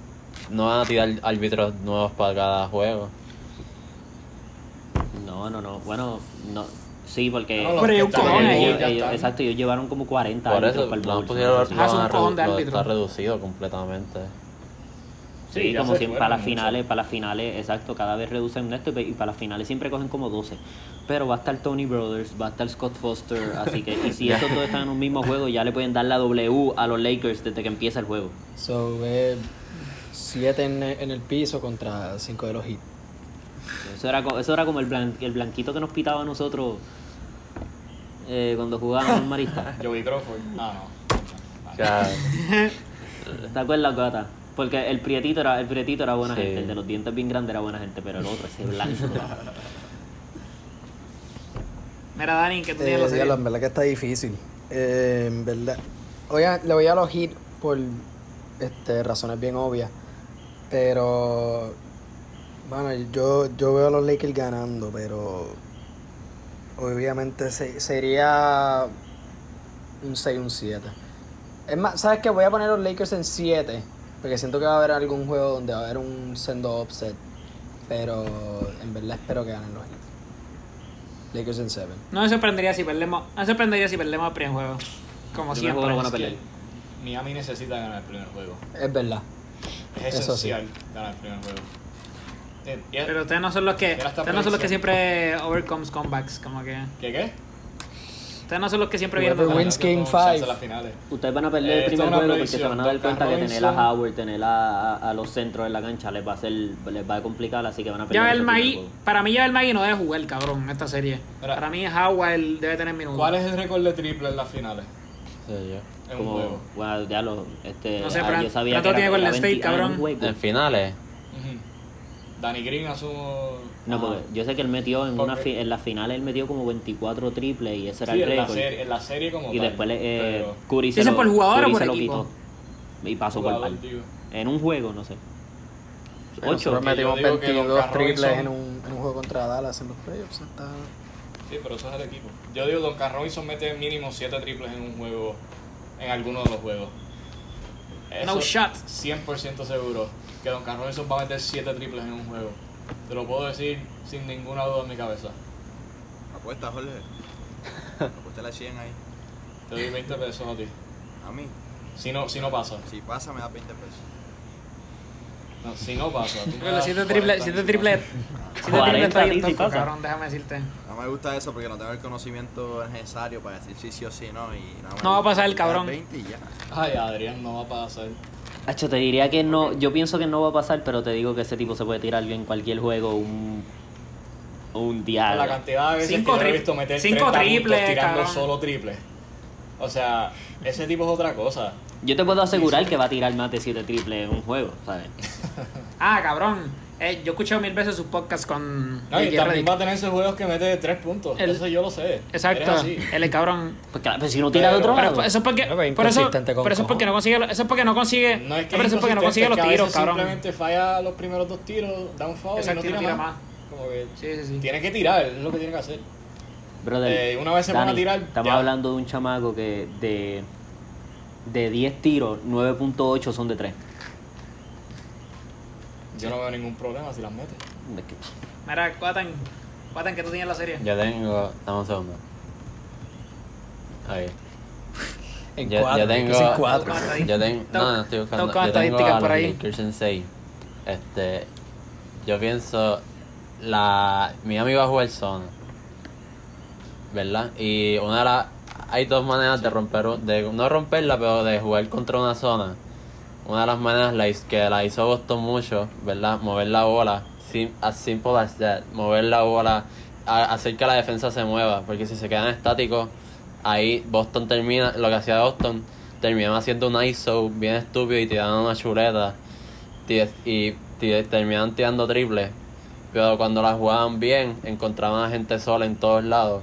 no van a tirar árbitros nuevos para cada juego. No, no, no. Bueno, no. Sí, porque. No, Pero el bowl ellos- ellos- están. exacto, ellos llevaron como 40 Por árbitros eso, para el bowl, pusieron ¿no? redu- lo- árbitros. está reducido completamente. Sí, como siempre, para las finales, para las finales, exacto, cada vez reducen esto y para las finales siempre cogen como 12. Pero va a estar Tony Brothers, va a estar Scott Foster, así que, y si (laughs) estos dos están en un mismo juego, ya le pueden dar la W a los Lakers desde que empieza el juego. So, eh, siete en, en el piso contra cinco de los hits. Eso era, co- eso era como el, blan- el blanquito que nos pitaba a nosotros eh, cuando jugábamos en Marista. (laughs) Joey Crawford. Ah, no. O sea, ¿Te acuerdas, Gata? Porque el prietito era, el prietito era buena Sí. gente, el de los dientes bien grandes era buena gente, pero el otro, ese blanco. (laughs) Mira, Dani, que tú tienes Eh, diablo, en verdad que está difícil. Eh, en verdad. Oye, le voy a los por este, razones bien obvias. Pero. Bueno, yo, yo veo a los Lakers ganando, pero. Obviamente se- sería. Un 6, un 7. Es más, ¿sabes qué? Voy a poner a los Lakers en 7. Porque siento que va a haber algún juego donde va a haber un sendo upset. Pero en verdad espero que ganen los. Lakers en 7. No me sorprendería si perdemos. No me sorprendería si perdemos el primer juego. Como siempre. juego lo van a. Miami necesita ganar el primer juego. Es verdad. Es Eso sí. esencial ganar el primer juego. Eh, Pero ustedes no son los que. Ustedes no son los que siempre overcomes comebacks. Como que. ¿Qué qué? Ustedes no son los que siempre vienen. wins Ganar Game con chance five. a las finales. Ustedes van a perder Eh, el primer juego porque se van a dar cuenta que tener a. Howard, tener a, a- a los centros en la cancha les va a hacer, les va a complicar, así que van a perder Ya el juego. para mí ya el Magui no debe jugar, cabrón, esta serie. Mira. para mí Howard debe tener minutos. ¿Cuál es el récord de triple en las finales? sí, yo. En un Como, juego. bueno, ya lo, este, No sé, ah, pero yo sabía Prato que tiene Golden era State, 20 ah, en un cabrón. En finales. Danny Green asumo. No, Ah. porque yo sé que él metió en, una fi- en las finales, él metió como 24 triples y ese era Sí, el en la, récord. serie, en la serie como Y tal, después le- eh, pero Curry se ¿Dice lo, por jugador o por se lo equipo? quitó. Y pasó por par. digo. En un juego, no sé. Ocho. Yo metimos digo que 22 Duncan triples Robinson- en un, en un juego contra Dallas en los playoffs. Está... Sí, pero eso es el equipo. Yo digo, Don Robinson mete mínimo 7 triples en un juego, en alguno de los juegos. No shot. 100% seguro que Don Robinson va a meter 7 triples en un juego. Te lo puedo decir sin ninguna duda en mi cabeza. Apuesta, Jorge. (laughs) Apuesta la 100 ahí. Te doy 20 pesos a ti. A mí. Si no, si no pasa. Si pasa, me da 20 pesos. No, si no pasa. (laughs) Pero das siete 40 triples, siete si triples. pasa. Siete triples 40 está bien sí, sí tonto, pasa. cabrón, déjame decirte. No me gusta eso porque no tengo el conocimiento necesario para decir sí, sí o sí, no. Y nada más No va a pasar, da cabrón. 20 y ya. Ay, Adrián, no va a pasar. Hacho, te diría que no, yo pienso que no va a pasar, pero te digo que ese tipo se puede tirar en cualquier juego un, un día. La cantidad de veces Cinco que yo he visto meter cinco 30 triples, tirando cabrón. solo triple. O sea, ese tipo es otra cosa. Yo te puedo asegurar que va a tirar más de 7 triples en un juego, ¿sabes? Ah, cabrón. Eh, yo he escuchado mil veces sus podcasts con. No, y también Redick. va a tener esos juegos que mete 3 puntos. El- eso yo lo sé. Exacto. Es cabrón. Pues claro, pero si no tira de Pero- otro Pero lado. eso es porque. Pero es Por eso, pero eso es porque no consigue. Eso es porque no consigue. No es que pero eso es porque no consigue los a tiros, cabrón. Simplemente falla los primeros dos tiros, da un foul Exacto, y no tira, más. más. Como que Sí, sí, sí. tiene que tirar, es lo que tiene que hacer. Brother, Eh, una vez se pone a Dani, tirar, Estamos ya. hablando de un chamaco que de, de 10 tiros, 9.8 son de 3. Yo no veo ningún problema si las mete. Mira, Cuatan. Cuatan, que tú tienes la serie. yo tengo. Dame un segundo. Ahí. (laughs) En Yo, cuatro, yo tengo. cuatro. Yo tengo. No, no estoy buscando. Yo tengo estadísticas a por ahí. Lakers en 6. Este. Yo pienso. La. Miami va a jugar zona. ¿Verdad? Y una de las. Hay dos maneras de romper. un- De, no romperla, pero de jugar contra una zona. Una de las maneras que la hizo Boston mucho, ¿verdad? Mover la bola. As simple as that. Mover la bola. hacer que la defensa se mueva. Porque si se quedan estáticos, ahí Boston termina. Lo que hacía Boston, terminaban haciendo un ISO bien estúpido y tirando una chuleta. Y, terminaban tirando triples. Pero cuando la jugaban bien, encontraban a gente sola en todos lados.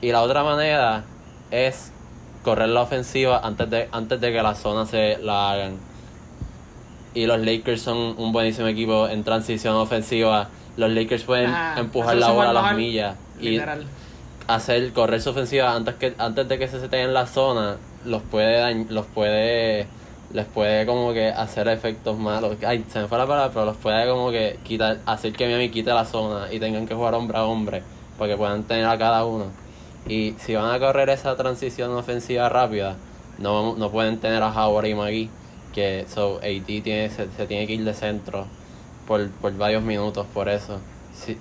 Y la otra manera es correr la ofensiva antes de, antes de que la zona se la hagan. Y los Lakers son un buenísimo equipo en transición ofensiva. Los Lakers pueden empujar la bola a las millas y hacer correr su ofensiva antes que antes de que se seten en la zona. Los puede los puede les puede como que hacer efectos malos. Ay, se me fue la palabra, pero los puede como que quitar, hacer que Miami quite la zona y tengan que jugar hombre a hombre para que puedan tener a cada uno. Y si van a correr esa transición ofensiva rápida, no, no pueden tener a Howard y McGee, Que so, AD tiene, se, se tiene que ir de centro por, por varios minutos, por eso. Sí,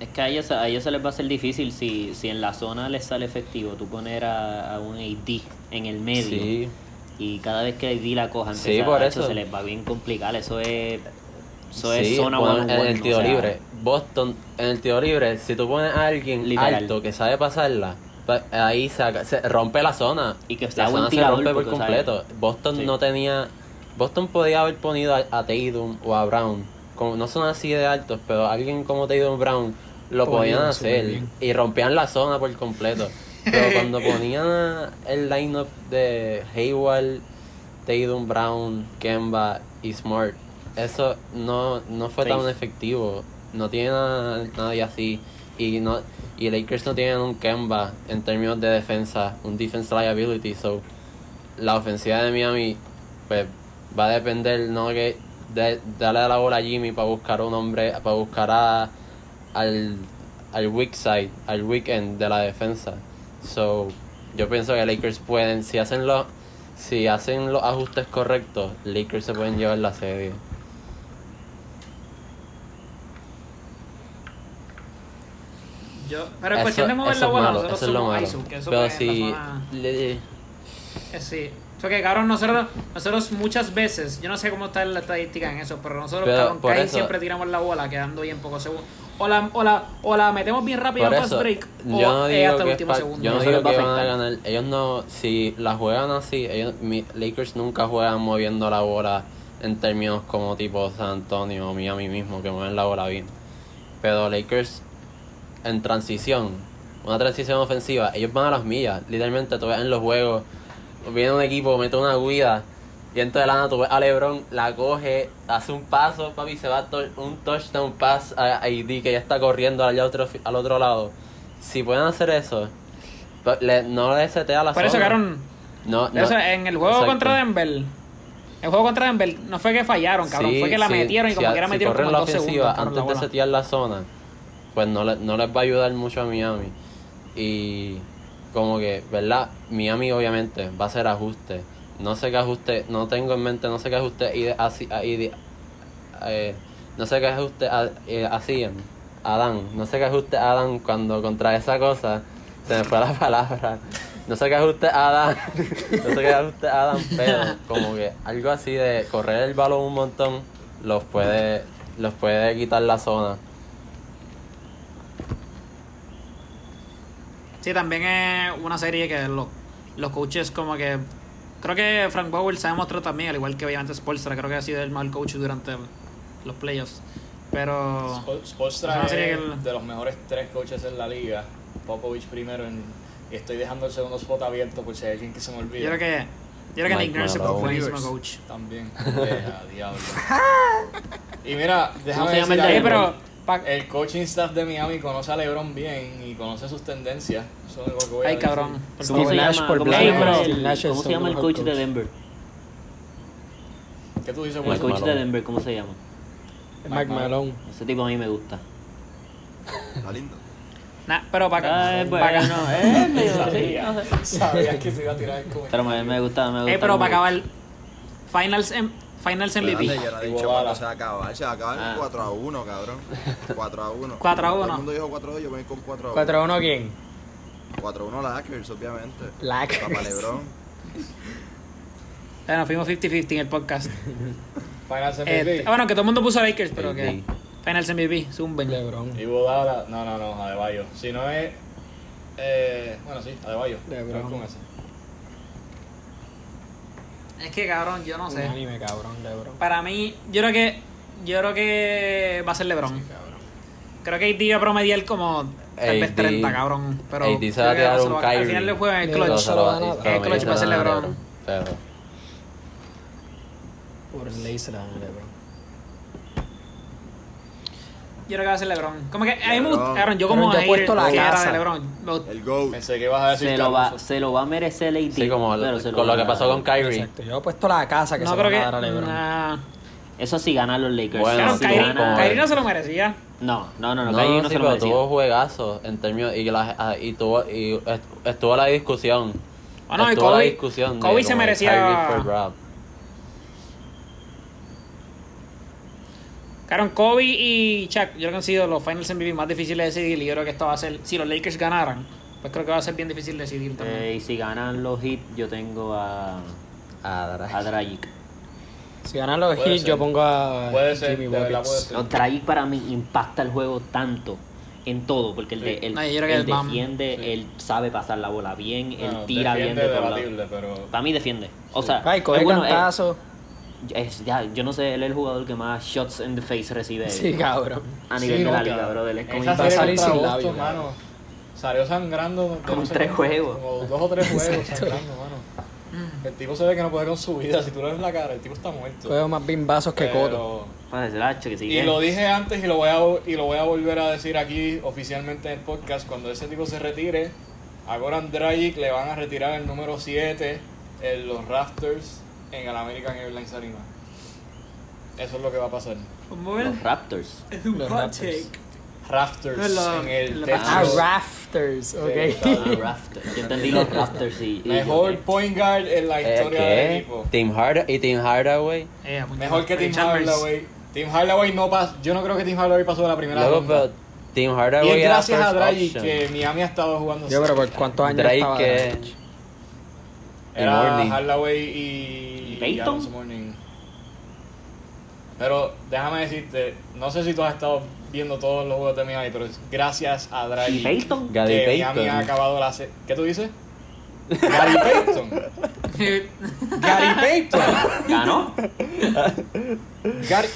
Es que a ellos, a ellos se les va a ser difícil si, si en la zona les sale efectivo tú poner a, a un AD en el medio sí, y cada vez que AD la cojan Sí, por eso. se les va bien complicar. Eso es, eso es zona one en el tiro libre. Boston, en el tiro libre, si tú pones a alguien Literal. alto que sabe pasarla, ahí se, se rompe la zona. Y que la buen zona se rompe por completo. Boston sí. no tenía. Boston podía haber ponido a, a Tatum o a Brown. Como, no son así de altos, pero alguien como Tatum Brown lo Podían hacer. Y rompían la zona por completo. Pero (laughs) cuando ponían el lineup de Hayward, Tatum Brown, Kemba y Smart, eso no, no fue tan efectivo. No tiene nada- nadie así. Y no y Lakers no tienen un Kemba en términos de defensa, un defense liability. So, la ofensiva de Miami pues va a depender no que de darle la bola a Jimmy para buscar un hombre, para buscar a, al, al weak side, al weekend de la defensa. So, yo pienso que Lakers pueden, si hacen los, si hacen los ajustes correctos, Lakers se pueden llevar la serie. Yo, pero Eso- cuestión de mover eso la es bola, nosotros eso es lo somos malo. ISO, que eso Pero si le- Eh, sí. Porque, cabrón, nosotros, nosotros muchas veces, yo no sé cómo está la estadística en eso, pero nosotros, Pero cabrón, por casi eso- siempre tiramos la bola quedando bien pocos segundos. O la, o la, o la metemos bien rápido en fast break, o yo no es digo hasta el que, último segundo. yo no Eso digo que van a ganar. Ellos no, si la juegan así, ellos, mi, Lakers nunca juegan moviendo la bola en términos como tipo San Antonio o Miami mismo, que mueven la bola bien. Pero Lakers en transición, una transición ofensiva, ellos van a las millas. Literalmente tú ves en los juegos, viene un equipo, mete una guida. Y entonces de la nada tú ves a LeBron, la coge, hace un paso, papi, se va to- un touchdown pass a AD que ya está corriendo al otro, al otro lado. Si pueden hacer eso, le- no le setea la Por eso, cabrón, No, no. eso, en el juego Exacto. contra Denver, el juego contra Denver no fue que fallaron, cabrón, Sí, fue que la sí, metieron y como si, quiera si metieron como la segundos. ofensiva la antes de setear la zona, pues no, le- no les va a ayudar mucho a Miami. Y como que, ¿verdad? Miami obviamente va a hacer ajustes. No sé qué ajuste, no tengo en mente, no sé qué ajuste y así, eh, no sé qué ajuste eh, hacían Adán, no sé qué ajuste Adán cuando contra esa cosa se me fue la palabra. No sé qué ajuste Adán, no sé qué ajuste Adán, pero como que algo así de correr el balón un montón los puede los puede quitar la zona. Sí, también es una serie que los, los coaches como que... Creo que Frank Bauer se ha demostrado también, al igual que obviamente Spolstra, creo que ha sido el mal coach durante los playoffs. Pero... Spol- Spoelstra Es que el- de los mejores tres coaches en la liga. Popovich primero en, y estoy dejando el segundo spot abierto por si hay alguien que se me olvida. Yo creo que... Yo creo que Nick Nurse un buenísimo coach. También. (laughs) Diablo. (laughs) Y mira, déjame decir algo. pero... El coaching staff de Miami conoce a LeBron bien y conoce sus tendencias. Eso es lo que voy a Ay, decir. cabrón. ¿Cómo se Nash llama, por cómo se Blanco. llama Steve el, Nash es cómo se llama el mejor coach de coach. Denver? ¿Qué tú dices, El Wilson? coach de. Denver, ¿cómo se llama? Mike Malone. Ese tipo a mí me gusta. Está lindo. Nah, pero para Ay, acá... bueno, eh, medio, sí, Sabía, no sé. (laughs) sabía que se iba a tirar el comentario. Pero me, me gusta, me gusta. Eh, pero para acabar... Finals, M- Finals MVP. Espérate, yo no he dicho cuándo se va a acabar. Se va a acabar Ah. 4 a 1, cabrón. 4 a 1. 4 a Todo 1. el mundo dijo 4 a 2, yo voy a ir con 4 a 1. 4 1 quién? 4 a 1 Lakers, obviamente. Lakers. Papá Lebron. Bueno, fuimos 50-50 en el podcast. (laughs) Finals Eh, MVP. bueno, que todo el mundo puso Lakers, pero que... Finals MVP, zumben. LeBron. Y Budala, no, no, no, Adebayo. Si no es. Eh, bueno, sí, Adebayo. LeBron. Con ese. Es que cabrón, yo no Un sé. anime, cabrón, LeBron. Para mí, yo creo que yo creo que va a ser LeBron. Creo que AD va a promediar como tal vez AD 30, cabrón. Pero AD se va a tirar un va- Al Kyrie. final del juego en el clutch. El clutch va a ser LeBron. Pero Por ley se la dan a LeBron. Yo creo que va a ser LeBron. Como que a mí me gusta, LeBron. cabrón, yo como yo he puesto la casa. de LeBron. El GOAT. Pensé que ibas a decir Se lo, va, Caruso. se lo va a merecer AD. sí, como pero se con lo va que a pasó con Kyrie. Exacto. Yo he puesto la casa que No se creo van a dar a LeBron. nah. Eso sí ganan los Lakers. Bueno, Claro, Sí Kyrie, no se lo merecía. No, no, no, no, No, Kyrie no, no sí, se lo pero merecía. tuvo juegazos en términos y, que la- ah, y tuvo y est- estuvo la discusión. Ah, no, y estuvo la Kobe- discusión de Kobe se como merecía- Kyrie for Rob. Claro, Kobe y Shaq, yo creo que han sido los Finals MVP más difíciles de decidir y yo creo que esto va a ser, si los Lakers ganaran, pues creo que va a ser bien difícil decidir también. Eh, y si ganan los hits, yo tengo a, a Dragic. Si ganan los ser. yo pongo a Puede ser, Jimmy verdad puede ser. No, Dragic para mí impacta el juego tanto en todo, porque él, de- él, No, defiende, sí. él sabe pasar la bola bien, él tira bien de todos lados. debatible, pero Para mí defiende. O sea, Ay, coge es bueno, eh, cantazo. Es- ya, yo no sé, él es el jugador que más shots in the face recibe Sí, cabrón. a nivel Sí, de no, la liga, cabrón. bro. Él es como Esa Va a salir sin labio, mano. Salió sangrando. Como no sé tres juegos. Como dos o tres (laughs) juegos Exacto. sangrando, mano. El tipo se ve que no puede con su vida. Si tú le ves la cara, el tipo está muerto. Juego más bimbazos que Pero- Coto. Que. Y lo dije antes y lo, voy a, y lo voy a volver a decir aquí oficialmente en el podcast. Cuando ese tipo se retire, a Goran Dragic le van a retirar el número 7 en los Rafters en el American Airlines Arena. Eso es lo que va a pasar. Los Raptors. Es un Los hot Raptors. take. Rafters No, lo- en el techo. Ah, Rafters, ok. Ah, (laughs) Raptors. Yo entendí los Raptors y. Mejor point guard en la Eh, historia del equipo. Tim Hard y Tim Hardaway. Eh. Mejor que Chalmers. Hardaway. Tim Hardaway no pasó. Yo no creo que Tim Hardaway pasó de la primera Luego, ronda. pero Tim Y Hardaway es gracias a option. que Miami ha estado jugando. Yo, pero ¿por cuántos años Drake estaba que- Dragic? Era. Hardaway ¿Y Peyton? Pero déjame decirte, no sé si tú has estado viendo todos los juegos de Miami, pero es gracias a ¿Y Dragic Peyton? Gary que Miami Payton. ha acabado la se ¿Qué tú dices? (laughs) Gary Payton. (laughs) Gary Payton. ¿Ganó? Gary,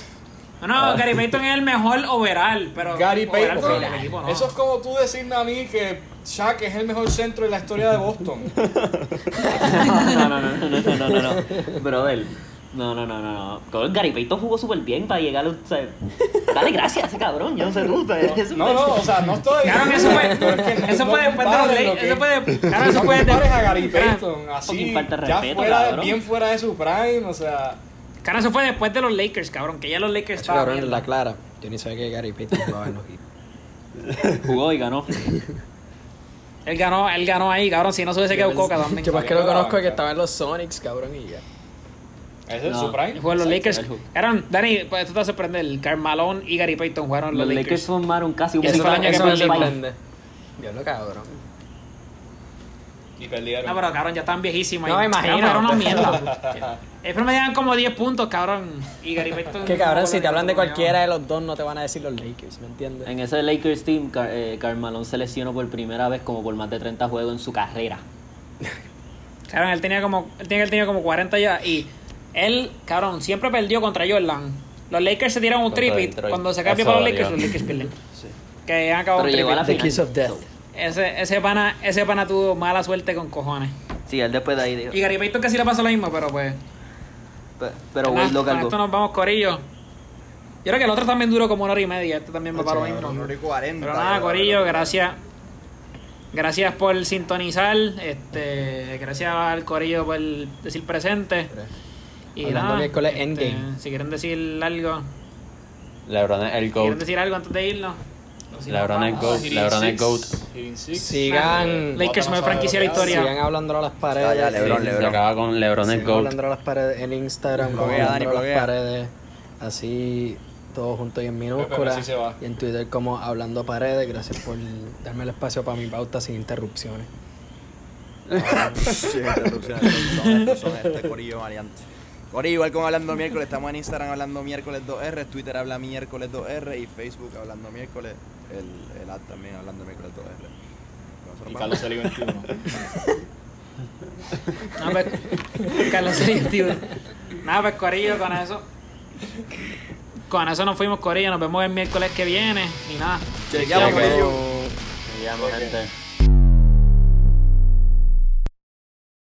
No, Gary Payton es el mejor overall, pero Gary overall Payton. equipo no. Eso es como tú decirme a mí que Shaq es el mejor centro de la historia de Boston. (laughs) No, no, no, no, no, no, no, no. Brother. No, no, no, no, no. Gary Payton jugó súper bien para llegar a... o sea, Dale gracias a ese cabrón, yo no sé tú. No, no, o sea, no estoy. Claro que eso fue, eso no fue después de (laughs) los que- Eso fue, claro, eso no fue compares a Gary Claro, Payton así, Fucking falta de ya respeto, fuera bien fuera de su prime, o sea, Claro, eso fue después de los Lakers, cabrón, que ya los Lakers estaban Cabrón, la clara. Yo ni sabía que Gary Payton jugaba en los. (laughs) Jugó y ganó. (laughs) Él ganó, él ganó ahí, cabrón, si no se hubiese quedado coca también. Yo más que lo conozco es que estaba en los Sonics, cabrón, y ya. ese es No. su prime. Jugaron los Lakers. Eran, Dani, pues esto te va a sorprender. El Carmalón y Gary Payton jugaron Los los, Lakers Lakers. formaron casi un Ese fue el año que Eso me perdimos. sorprende. Diablo, cabrón. Y perdieron. No, pero cabrón, ya están viejísimos. No, ahí. me imagino. Eran una mierda. (laughs) Ellos promediaban como 10 puntos, cabrón. Y Gary Payton. Que cabrón, si te hablan de cualquiera de los dos, no te van a decir los Lakers, ¿me entiendes? En ese Lakers team, Car eh, Carmalón se lesionó por primera vez como por más de 30 juegos en su carrera. (laughs) Cabrón, él tenía como, él tenía él tenía como 40 ya. Y él, cabrón, siempre perdió contra Jordan. Los Lakers se tiraron un tripit. Cuando se cambia para los. Lakers, los Lakers pierden. (laughs) Que han acabado un Pero tripit. The Kiss of Death. Ese, ese, pana, ese pana tuvo mala suerte con cojones. Sí, él después de ahí dijo. Y Gary Payton casi le pasó lo mismo, pero pues. Pe- Pero Wade lo con cargó. esto nos vamos, Corillo. Yo creo que el otro también duró como una hora y media. Este también va para lo mismo. Una hora y 40. Pero nada, Corillo, gracias. Gracias por sintonizar. Este, gracias al Corillo por decir presente. Y Hablando nada, miércoles este, Endgame. Si quieren decir algo, LeBron el si quieren decir algo antes de irnos. LeBron es. GOAT. LeBron es GOAT. Sigan, Lakers me franquicia la historia. sigan hablando a las paredes. ya, Lebron, Sí, Se acaba con LeBron es GOAT. hablando a las paredes en Instagram, como Bloguea, hablando Dani, a las paredes. Así, todo junto y en minúsculas. así se va. Y en Twitter como Hablando Paredes. Gracias por darme el espacio para mi pauta sin interrupciones. Sí, interrupciones. Son estos, son este corillo variante. Corillo, igual como Hablando Miércoles, estamos en Instagram Hablando Miércoles 2R, Twitter habla Miércoles 2R y Facebook Hablando Miércoles, el, el ad también Hablando Miércoles 2R. Nosotros Y. Carlos Eli (laughs) 21. No, pues, Carlos Selectivo. Nada, pues Corillo, con eso. Con eso nos fuimos, Corillo. Nos vemos el miércoles que viene. Y nada. Chequeamos, Chequeamos. Corillo. Vemos, gente.